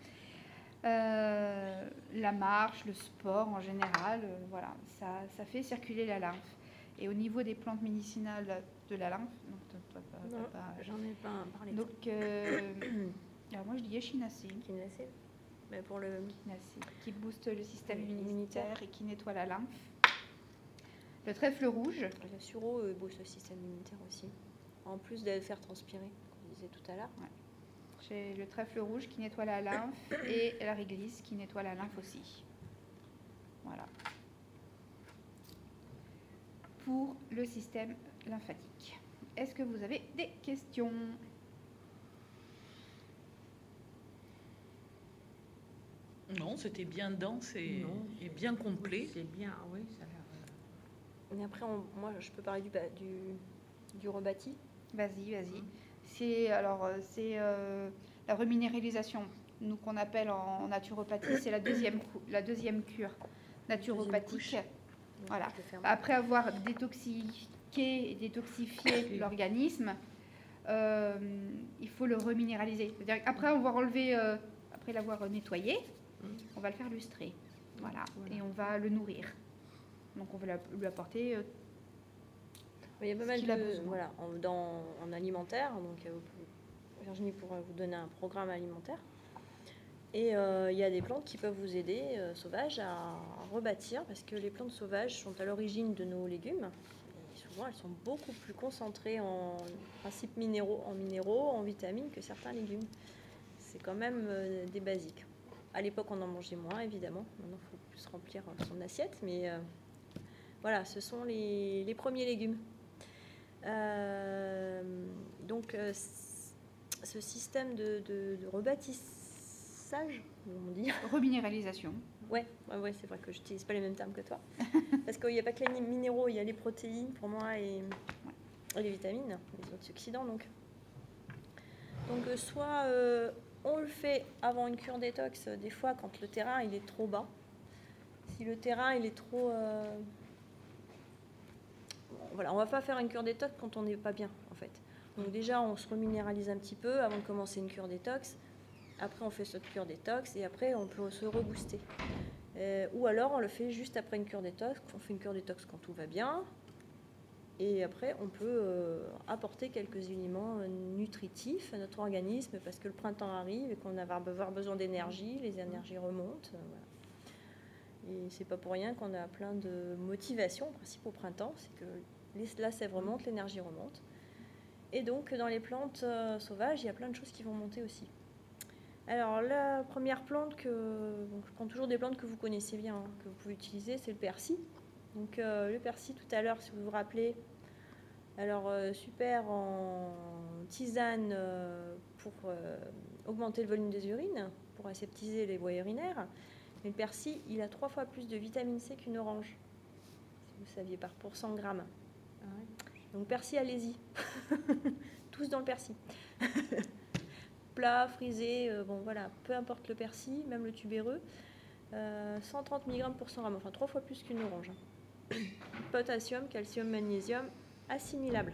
Euh, la marche, le sport en général, euh, voilà, ça, ça fait circuler la lymphe. Et au niveau des plantes médicinales de la lymphe, Non, pas- j'en ai pas parlé. donc alors moi je dis echinacée, Kinacée. Mais pour le qui booste le système immunitaire. et qui nettoie la lymphe. Le trèfle rouge, le sureau euh, booste le système immunitaire aussi. En plus de le faire transpirer, comme on disait tout à l'heure. J'ai le trèfle rouge qui nettoie la lymphe et la réglisse qui nettoie la lymphe aussi. Voilà. Pour le système lymphatique. Est-ce que vous avez des questions? Non, c'était bien dense et, Non, et bien complet. C'est bien, oui, ça a l'air. Et après, on- moi, je peux parler du, du, du rebâti. Vas-y, vas-y. C'est alors euh, c'est euh, la reminéralisation, nous qu'on appelle en naturopathie, c'est la deuxième la deuxième cure naturopathique. Voilà. Après avoir détoxiqué et détoxifié l'organisme, euh, il faut le reminéraliser. C'est-à-dire qu'après avoir enlevé, euh, après l'avoir nettoyé, Mhm. on va le faire lustrer. Voilà. Voilà. Et on va le nourrir. Donc on va la- lui apporter euh, Il y a pas mal a de besoin. voilà en, dans, en alimentaire. Donc euh, Virginie pourra vous donner un programme alimentaire. Et euh, il y a des plantes qui peuvent vous aider euh, sauvages à rebâtir parce que les plantes sauvages sont à l'origine de nos légumes. Et souvent, elles sont beaucoup plus concentrées en principes minéraux, en minéraux, en vitamines que certains légumes. C'est quand même euh, des basiques. À l'époque, on en mangeait moins, évidemment. Maintenant, il faut plus remplir son assiette, mais voilà, ce sont les, les premiers légumes. Euh, donc, euh, ce système de, de- de rebâtissage, on dit, reminéralisation. ouais, ouais, ouais, c'est vrai que je n'utilise pas les mêmes termes que toi, parce qu'il n'y a pas que les minéraux, il y a les protéines pour moi et, et les vitamines, les antioxydants donc. Donc, euh, soit euh, on le fait avant une cure détox, euh, des fois quand le terrain il est trop bas. Si le terrain il est trop voilà, on va pas faire une cure détox quand on n'est pas bien, en fait. Déjà, on se reminéralise un petit peu avant de commencer une cure détox. Après, on fait cette cure détox et après, on peut se rebooster. Euh, ou alors, on le fait juste après une cure détox. On fait une cure détox quand tout va bien. Et après, on peut euh, apporter quelques éléments euh, nutritifs à notre organisme parce que le printemps arrive et qu'on va avoir besoin d'énergie. Les énergies remontent. Et c'est pas pour rien qu'on a plein de motivation, en principe au printemps, c'est que la sève remonte, l'énergie remonte. Et donc dans les plantes euh, sauvages, il y a plein de choses qui vont monter aussi. Alors la première plante que, je prends toujours des plantes que vous connaissez bien, hein, que vous pouvez utiliser, c'est le persil. Donc euh, le persil tout à l'heure, si vous vous rappelez, alors euh, super en tisane pour augmenter le volume des urines, pour aseptiser les voies urinaires. Mais le persil, il a trois fois plus de vitamine C qu'une orange. Si vous saviez, par pour 100 grammes. Ah ouais. Donc persil, allez-y. Tous dans le persil. Plat, frisé, euh, bon voilà, peu importe le persil, même le tubéreux. euh, 130 mg pour 100 grammes, enfin trois fois plus qu'une orange. hein. Potassium, calcium, magnésium, assimilable.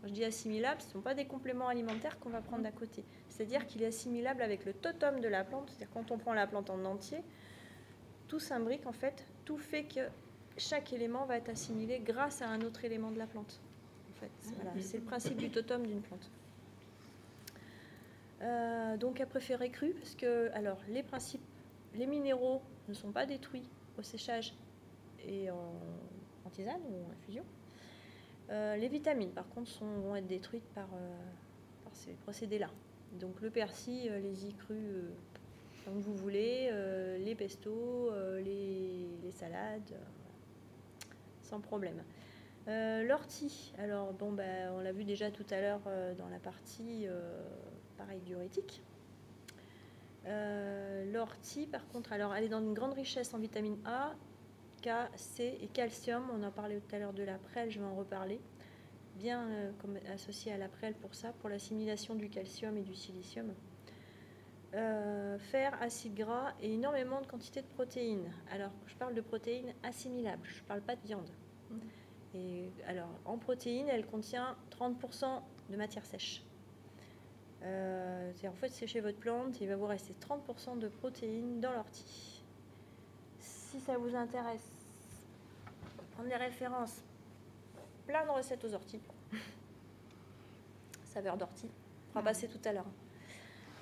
Quand je dis assimilable, ce ne sont pas des compléments alimentaires qu'on va prendre d'à côté. C'est-à-dire qu'il est assimilable avec le totum de la plante. C'est-à-dire quand on prend la plante en entier, tout s'imbrique en fait, tout fait que chaque élément va être assimilé grâce à un autre élément de la plante. En fait, C'est- voilà, c'est le principe du totem d'une plante. Euh, donc à préférer cru parce que alors les principes, les minéraux ne sont pas détruits au séchage et en, en tisane ou en infusion. Euh, les vitamines par contre sont, vont être détruites par, euh, par ces procédés-là. Donc le persil, les y crus comme vous voulez, euh, les pestos, euh, les, salades, euh, sans problème. L'ortie, alors bon, bah, on l'a vu déjà tout à l'heure dans la partie pareil diurétique. L'ortie, par contre, alors elle est dans une grande richesse en vitamine A, K, C et calcium. On en parlait tout à l'heure de la prêle, je vais en reparler. Bien euh, comme associé à la prêle pour ça, pour l'assimilation du calcium et du silicium. Euh, fer, acide gras et énormément de quantité de protéines. Alors, je parle de protéines assimilables, je ne parle pas de viande. Et alors, en protéines, elle contient 30% de matière sèche. Euh, en fait sécher votre plante, il va vous rester 30% de protéines dans l'ortie. Si ça vous intéresse, prendre des références, plein de recettes aux orties. Saveur d'ortie. On va Mm. passer tout à l'heure.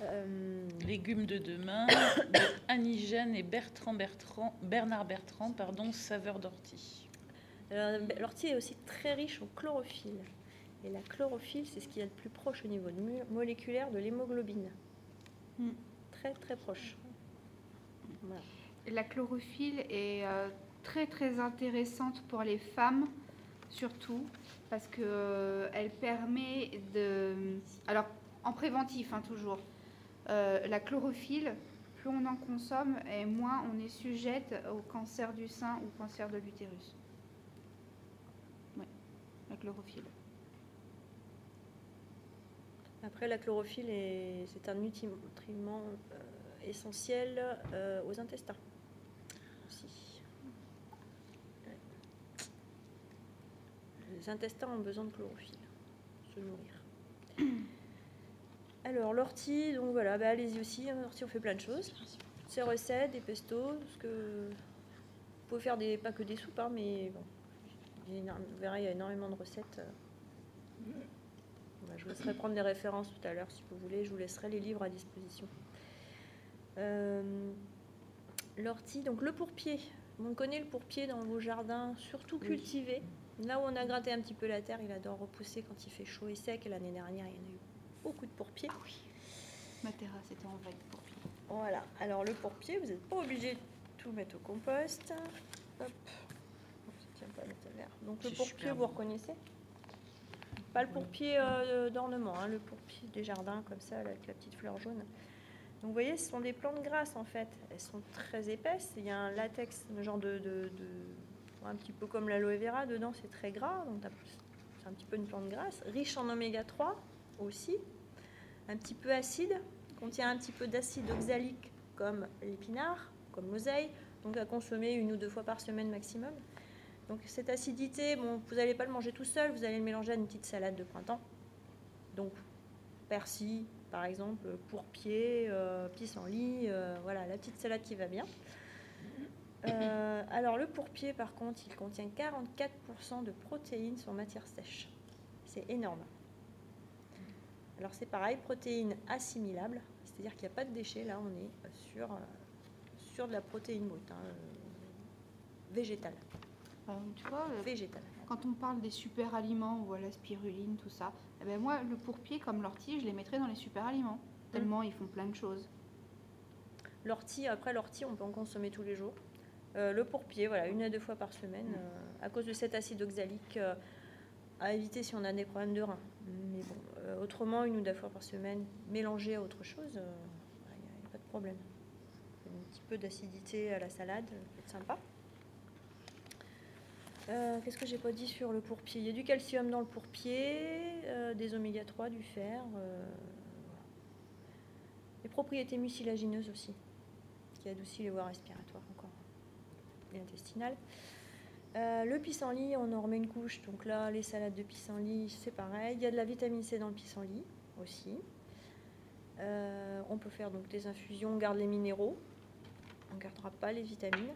Euh, Légumes de demain, de Annie Gène et Bertrand Bertrand, Bernard Bertrand, pardon, saveur d'ortie. ben, L'ortie est aussi très riche en chlorophylle. Et la chlorophylle, c'est ce qui est le plus proche au niveau moléculaire de l'hémoglobine. Mm. Très très proche. Voilà. La chlorophylle est euh, très très intéressante pour les femmes, surtout parce que euh, elle permet de. Alors en préventif, hein, toujours. Euh, la chlorophylle, plus on en consomme, et moins on est sujette au cancer du sein ou au cancer de l'utérus. Ouais, la chlorophylle. Après, la chlorophylle, est- c'est un nutriment euh, essentiel euh, aux intestins. Les intestins ont besoin de chlorophylle, pour se nourrir. Alors, l'ortie, donc voilà, bah, allez-y aussi. hein, L'ortie, on fait plein de choses. Ces recettes, des pestos, ce que vous pouvez faire des, pas que des soupes, hein, mais bon, vous verrez, il y a énormément de recettes. bah, je vous laisserai prendre des références tout à l'heure si vous voulez. Je vous laisserai les livres à disposition. Euh, L'ortie, donc le pourpier. On connaît le pourpier dans vos jardins, surtout Oui. cultivé. Là où on a gratté un petit peu la terre, il adore repousser quand il fait chaud et sec. L'année dernière, il y en a eu beaucoup de pourpiers. Ah oui. Ma terrasse était en vague pour pied. Voilà. Alors le pourpier, vous n'êtes pas obligé de tout mettre au compost. Hop. Ça tient pas. Donc le pourpier, vous reconnaissez? Pas le pourpier euh, d'ornement, hein, le pourpier des jardins comme ça, avec la petite fleur jaune. Donc vous voyez, ce sont des plantes grasses en fait. Elles sont très épaisses. Il y a un latex, un genre de, de- de- un petit peu comme l'aloe vera dedans, c'est très gras. Donc c'est un petit peu une plante grasse, riche en oméga 3 aussi, un petit peu acide, contient un petit peu d'acide oxalique comme l'épinard, comme l'oseille, donc à consommer une ou deux fois par semaine maximum. Donc cette acidité, bon, vous n'allez pas le manger tout seul, vous allez le mélanger à une petite salade de printemps. Donc persil, par exemple, pourpier, euh, pissenlit, euh, voilà, la petite salade qui va bien. Euh, alors le pourpier, par contre, il contient 44% de protéines sur matière sèche. C'est énorme. Alors c'est pareil, protéines assimilables, c'est-à-dire qu'il n'y a pas de déchets, là on est sur, euh, sur de la protéine brute, hein, euh, végétale. Euh, tu vois, végétale. quand on parle des super aliments, voilà, spiruline, tout ça, eh ben moi, le pourpier comme l'ortie, je les mettrais dans les super aliments. Tellement ils font plein de choses. L'ortie, après l'ortie, on peut en consommer tous les jours. Euh, le pourpier, voilà, une à deux fois par semaine, Mm. euh, à cause de cet acide oxalique, euh, à éviter si on a des problèmes de rein. Mais bon, euh, autrement, une ou deux fois par semaine, mélangé à autre chose, il n'y a, pas de problème. Un petit peu d'acidité à la salade, peut être sympa. Euh, Qu'est-ce que j'ai pas dit sur le pourpier Il y a du calcium dans le pourpier, euh, des oméga 3, du fer. euh, les propriétés mucilagineuses aussi, qui adoucit les voies respiratoires encore et intestinales. Euh, le pissenlit, on en remet une couche. Donc là, les salades de pissenlit, c'est pareil. Il y a de la vitamine C dans le pissenlit aussi. Euh, on peut faire donc des infusions, on garde les minéraux. On ne gardera pas les vitamines.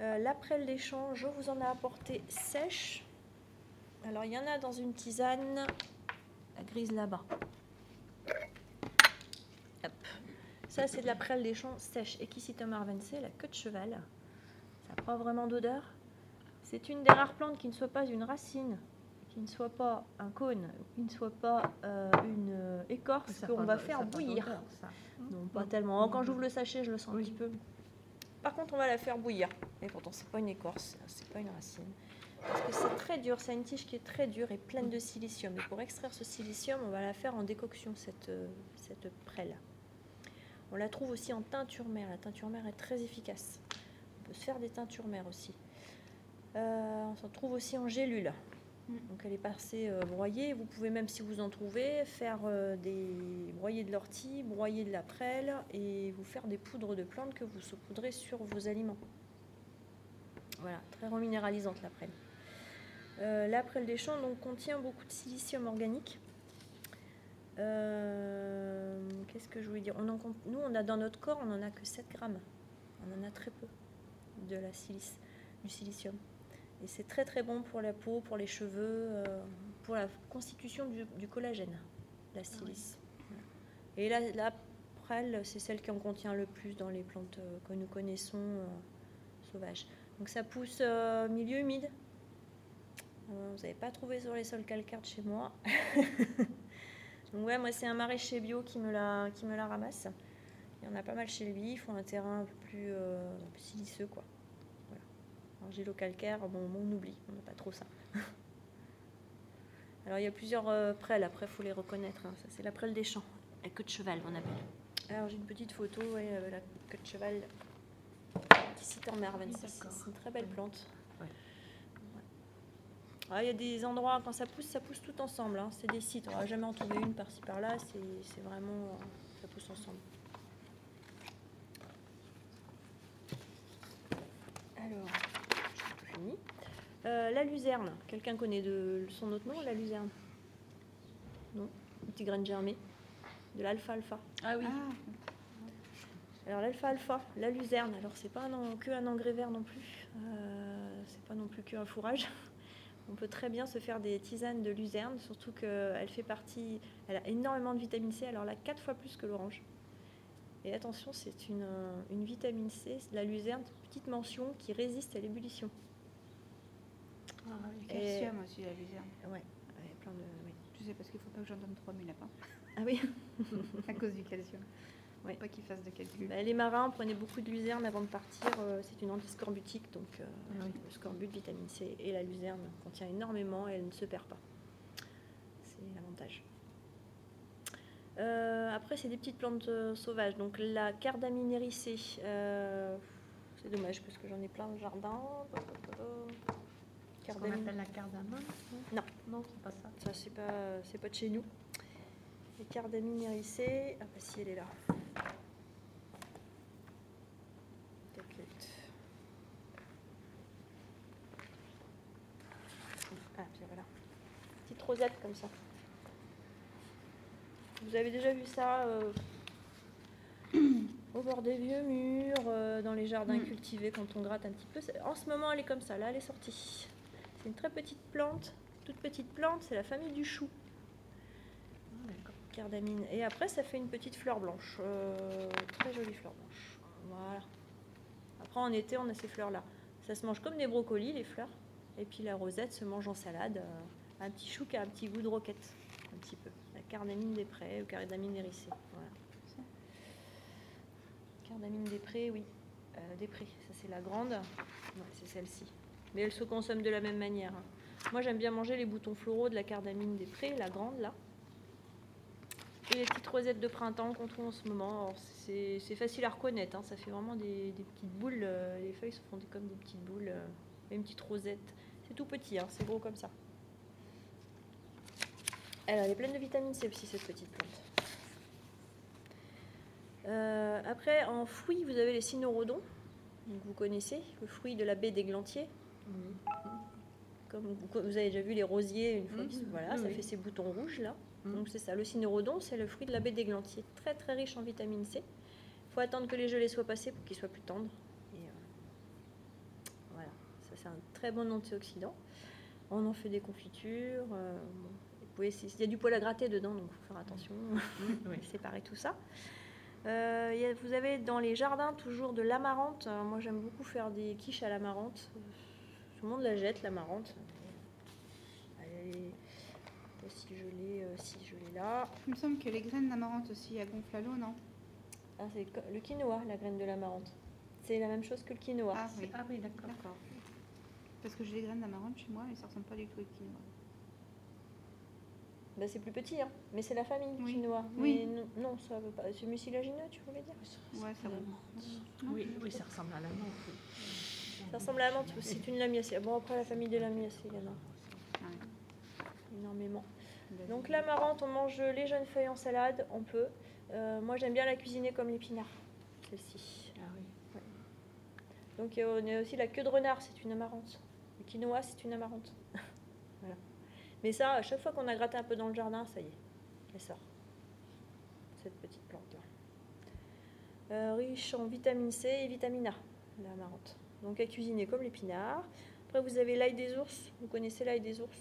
Euh, la des champs, je vous en ai apporté sèche. Alors, il y en a dans une tisane, la grise là-bas. Ça, c'est de la prêle des champs sèche. Equisitum arvense, la queue de cheval. Ça pas vraiment d'odeur? C'est une des rares plantes qui ne soit pas une racine, qui ne soit pas un cône, qui ne soit pas euh, une euh, écorce qu'on va faire bouillir. Non, pas tellement. Quand j'ouvre le sachet, je le sens un petit peu. Par contre, on va la faire bouillir. Et pourtant, c'est pas une écorce, c'est pas une racine. Parce que c'est très dur, c'est une tige qui est très dure et pleine de silicium. Et pour extraire ce silicium, on va la faire en décoction, cette, euh, cette prêle. On la trouve aussi en teinture mère. La teinture mère est très efficace. Peut se faire des teintures mères aussi. Euh, on s'en trouve aussi en gélule. Mm. Donc elle est passée euh, broyée. Vous pouvez même, si vous en trouvez, faire euh, des broyer de l'ortie, broyer de la prêle et vous faire des poudres de plantes que vous saupoudrez sur vos aliments. Voilà, très reminéralisante la prêle. Euh, la prêle des champs donc, contient beaucoup de silicium organique. Qu'est-ce que je voulais dire? On en compte- Nous, on a dans notre corps, on n'en a que 7 grammes. On en a très peu de la silice, du silicium. Et c'est très très bon pour la peau, pour les cheveux, euh, pour la constitution du, du collagène, la silice. Voilà. Et la, la prêle, c'est celle qui en contient le plus dans les plantes euh, que nous connaissons euh, sauvages. Donc ça pousse euh, milieu humide. Vous n'avez pas trouvé sur les sols calcaires de chez moi. Donc ouais, moi c'est un maraîcher bio qui me la, qui me la ramasse. Il y en a pas mal chez lui. Il faut un terrain un peu plus, siliceux quoi. Argilo-calcaire, bon, on oublie, on n'a pas trop ça. Alors il y a plusieurs euh, prêles, après il faut les reconnaître. hein. Ça c'est la prêle des champs, la queue de cheval on appelle. Alors j'ai une petite photo, ouais, euh, la queue de cheval qui cite en mer 26. d'accord. C'est une très belle plante. Ouais. Ouais. Ah, Il y a des endroits, quand ça pousse, ça pousse tout ensemble. hein. C'est des sites, on va jamais en trouver une par-ci par-là. C'est vraiment, ça pousse ensemble. Alors. Euh, la luzerne, quelqu'un connaît de son autre nom, la luzerne? Non? Une petite graine germée. De l'alfalfa. Ah oui. Ah, Alors l'alfalfa, la luzerne, alors c'est pas un, en- que un engrais vert non plus, euh, c'est pas non plus qu'un fourrage. On peut très bien se faire des tisanes de luzerne, surtout qu'elle fait partie, elle a énormément de vitamine C, alors a quatre fois plus que l'orange. Et attention, c'est une, une vitamine C, la luzerne, petite mention qui résiste à l'ébullition. Ah, oui. calcium aussi, la luzerne. Ouais, plein de. oui. Je sais parce qu'il faut pas que j'en donne trop à mes lapins, Ah oui à cause du calcium. Ouais. Faut pas qu'ils fassent de calcul. Bah, Les marins prenaient beaucoup de luzerne avant de partir. euh, C'est une antiscorbutique, donc euh, Ah oui. le scorbut, vitamine C et la luzerne contient énormément et elle ne se perd pas. C'est l'avantage. Euh, après, c'est des petites plantes euh, sauvages. Donc la cardamine hérissée, euh, c'est dommage parce que j'en ai plein de jardin. Ce qu'on appelle la cardamome Non. Non, c'est pas ça. ça c'est pas, c'est pas de chez nous. Et cardamine hérissée, ah bah si elle est là. T'inquiète. Ah, puis voilà. Petite rosette comme ça. Vous avez déjà vu ça euh, au bord des vieux murs, euh, dans les jardins Mm. cultivés quand on gratte un petit peu? En ce moment, elle est comme ça. Là, elle est sortie. C'est une très petite plante, toute petite plante. C'est la famille du chou. Cardamine. Et après, ça fait une petite fleur blanche. Euh, très jolie fleur blanche. Voilà. Après, en été, on a ces fleurs-là. Ça se mange comme des brocolis, les fleurs. Et puis la rosette se mange en salade. euh, un petit chou qui a un petit goût de roquette. Un petit peu. La cardamine des prés ou cardamine hérissée. Cardamine des prés, oui. Euh, des prés, ça c'est la grande. C'est celle-ci. Mais elle se consomme de la même manière. hein. Moi, j'aime bien manger les boutons floraux de la cardamine des prés, la grande là. Et les petites rosettes de printemps qu'on trouve en ce moment. C'est facile à reconnaître, hein, ça fait vraiment des, des petites boules. euh, les feuilles se font des- comme des petites boules, euh, une petite rosette. C'est tout petit, hein, c'est gros comme ça. Alors, elle est pleine de vitamine C aussi, cette petite plante. Euh, après, en fruits, vous avez les cynorhodons. Donc, vous connaissez le fruit de la baie d'églantier. Oui. Comme vous, vous avez déjà vu les rosiers, une fois qu'ils sont- voilà, Oui, ça oui. fait ces boutons rouges là. Mhm. Donc c'est ça, le cynorhodon, c'est le fruit de la baie d'églantier, très très riche en vitamine C. Il faut attendre que les gelées soient passées pour qu'il soit plus tendre. Et, euh, voilà, ça c'est un très bon antioxydant. On en fait des confitures. euh, bon. Vous pouvez, il y a du poil à gratter dedans, donc il faut faire attention. Oui. séparer tout ça. Euh, il y a- vous avez dans les jardins toujours de l'amarante. Alors, moi j'aime beaucoup faire des quiches à l'amarante. Euh, Tout le monde la jette, l'amarante. Elle est- Si je l'ai euh, si je l'ai là. Il me semble que les graines d'amarante aussi, à gonfle à l'eau, non? Ah, c'est le quinoa, la graine de l'amarante. C'est la même chose que le quinoa. Ah oui. Ah oui, d'accord. D'accord. Parce que j'ai des graines d'amarante chez moi et ça ressemble pas du tout au quinoa. Bah, c'est plus petit, hein, mais c'est la famille du Oui. quinoa. Oui. Mais non, non, ça veut pas. C'est mucilagineux, tu voulais dire? Ouais, ça va. Non Oui, oui, ça ressemble à la menthe. Ça ressemble à la menthe, c'est une lamiacée. Bon, après, la famille des lamiacées, il y en a énormément. Donc, l'amarante, on mange les jeunes feuilles en salade, on peut. Euh, moi, j'aime bien la cuisiner comme l'épinard, celle-ci. Ah oui. Donc, euh, on a aussi la queue de renard, c'est une amarante. Le quinoa, c'est une amarante. voilà. Mais ça, à chaque fois qu'on a gratté un peu dans le jardin, ça y est, elle sort. Cette petite plante-là. Euh, riche en vitamine C et vitamine A, l'amarante. Donc, à cuisiner comme l'épinard. Après, vous avez l'ail des ours. Vous connaissez l'ail des ours?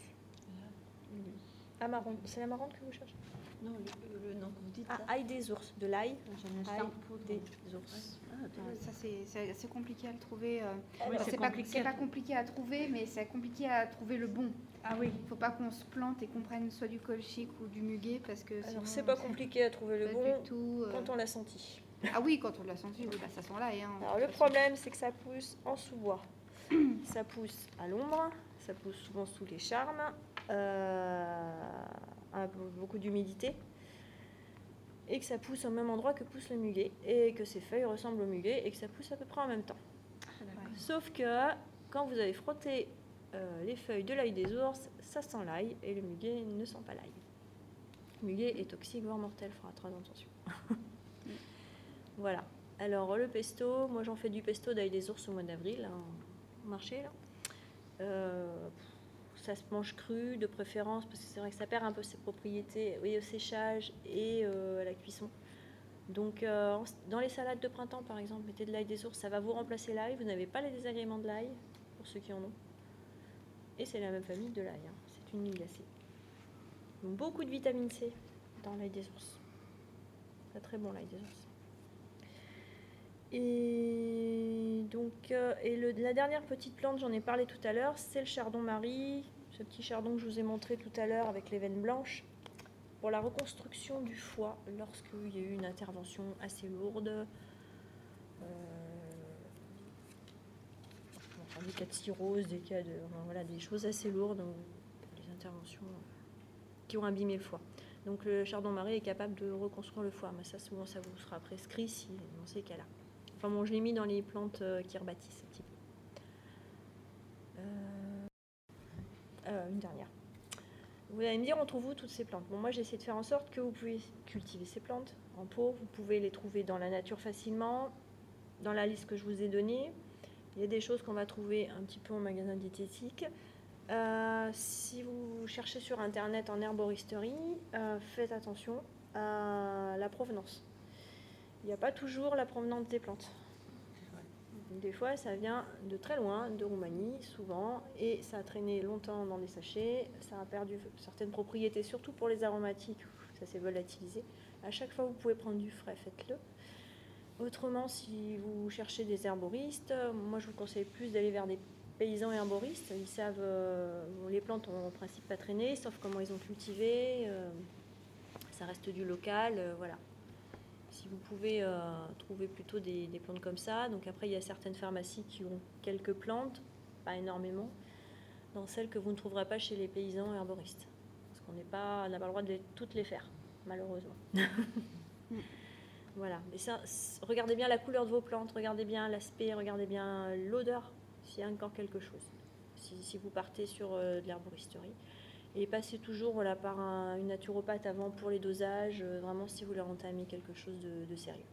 Amarante. C'est l'amarante que vous cherchez? Non, le, le nom que vous dites. Ah, ail des ours, de l'ail J'en ai acheté des ours. Ah, d'accord. Ça, c'est- compliqué à le trouver. euh, Oui, enfin, c'est pas, compliqué c'est à pas trouver. compliqué à trouver, mais c'est compliqué à trouver le bon. Ah oui. Il faut pas qu'on se plante et qu'on prenne soit du colchic ou du muguet parce que sinon, Alors, c'est pas compliqué à trouver le pas bon du tout. euh, quand on l'a senti. Ah oui, quand on l'a senti, oui, bah, ça sent l'ail. Hein, Alors le façon. problème, c'est que ça pousse en sous-bois. ça pousse à l'ombre, ça pousse souvent sous les charmes, euh, beaucoup d'humidité, et que ça pousse au même endroit que pousse le muguet, et que ses feuilles ressemblent au muguet, et que ça pousse à peu près en même temps. Ouais. Sauf que quand vous avez frotté euh, les feuilles de l'ail des ours, ça sent l'ail, et le muguet ne sent pas l'ail. Le muguet est toxique, voire mortel, il faudra très attention. voilà. Alors le pesto, moi j'en fais du pesto d'ail des ours au mois d'avril, hein, au marché. Là. Euh, ça se mange cru de préférence, parce que c'est vrai que ça perd un peu ses propriétés au séchage et euh, à la cuisson. Donc euh, dans les salades de printemps par exemple, mettez de l'ail des ours, ça va vous remplacer l'ail, vous n'avez pas les désagréments de l'ail, pour ceux qui en ont. Et c'est la même famille de l'ail, hein, c'est une ligacée. Donc beaucoup de vitamine C dans l'ail des ours. Très très bon l'ail des ours. Et donc, euh, et la dernière petite plante, j'en ai parlé tout à l'heure, c'est le chardon-marie, ce petit chardon que je vous ai montré tout à l'heure avec les veines blanches, pour la reconstruction du foie lorsqu'il y a eu une intervention assez lourde. Euh, des cas de cirrhose, des cas de. voilà, des choses assez lourdes, des interventions qui ont abîmé le foie. Donc le chardon-marie est capable de reconstruire le foie, mais ça souvent ça vous sera prescrit si dans ces cas-là. Enfin bon, je l'ai mis dans les plantes euh, qui rebâtissent un petit peu. Euh, euh, une dernière. Vous allez me dire, on trouve où toutes ces plantes? Bon, moi, j'ai essayé de faire en sorte que vous pouvez cultiver ces plantes en pot. Vous pouvez les trouver dans la nature facilement. Dans la liste que je vous ai donnée, il y a des choses qu'on va trouver un petit peu en magasin diététique. Si vous cherchez sur Internet en herboristerie, faites attention à la provenance. Il n'y a pas toujours la provenance des plantes. Des fois, ça vient de très loin, de Roumanie, souvent, et ça a traîné longtemps dans des sachets. Ça a perdu certaines propriétés, surtout pour les aromatiques, ça s'est volatilisé. À chaque fois, vous pouvez prendre du frais, faites-le. Autrement, si vous cherchez des herboristes, moi je vous conseille plus d'aller vers des paysans herboristes. Ils savent, euh, les plantes ont en principe pas traîné, sauf comment ils ont cultivé. euh, ça reste du local, euh, voilà. Si vous pouvez euh, trouver plutôt des, des plantes comme ça. Donc après, il y a certaines pharmacies qui ont quelques plantes, pas énormément, dans celles que vous ne trouverez pas chez les paysans herboristes. Parce qu'on n'est pas, on n'a pas le droit de les- toutes les faire, malheureusement. voilà. Mais ça, regardez bien la couleur de vos plantes, regardez bien l'aspect, regardez bien l'odeur, s'il y a encore quelque chose. Si, si vous partez sur euh, de l'herboristerie. Et passez toujours par un- une naturopathe avant pour les dosages, euh, vraiment si vous voulez entamer quelque chose de sérieux.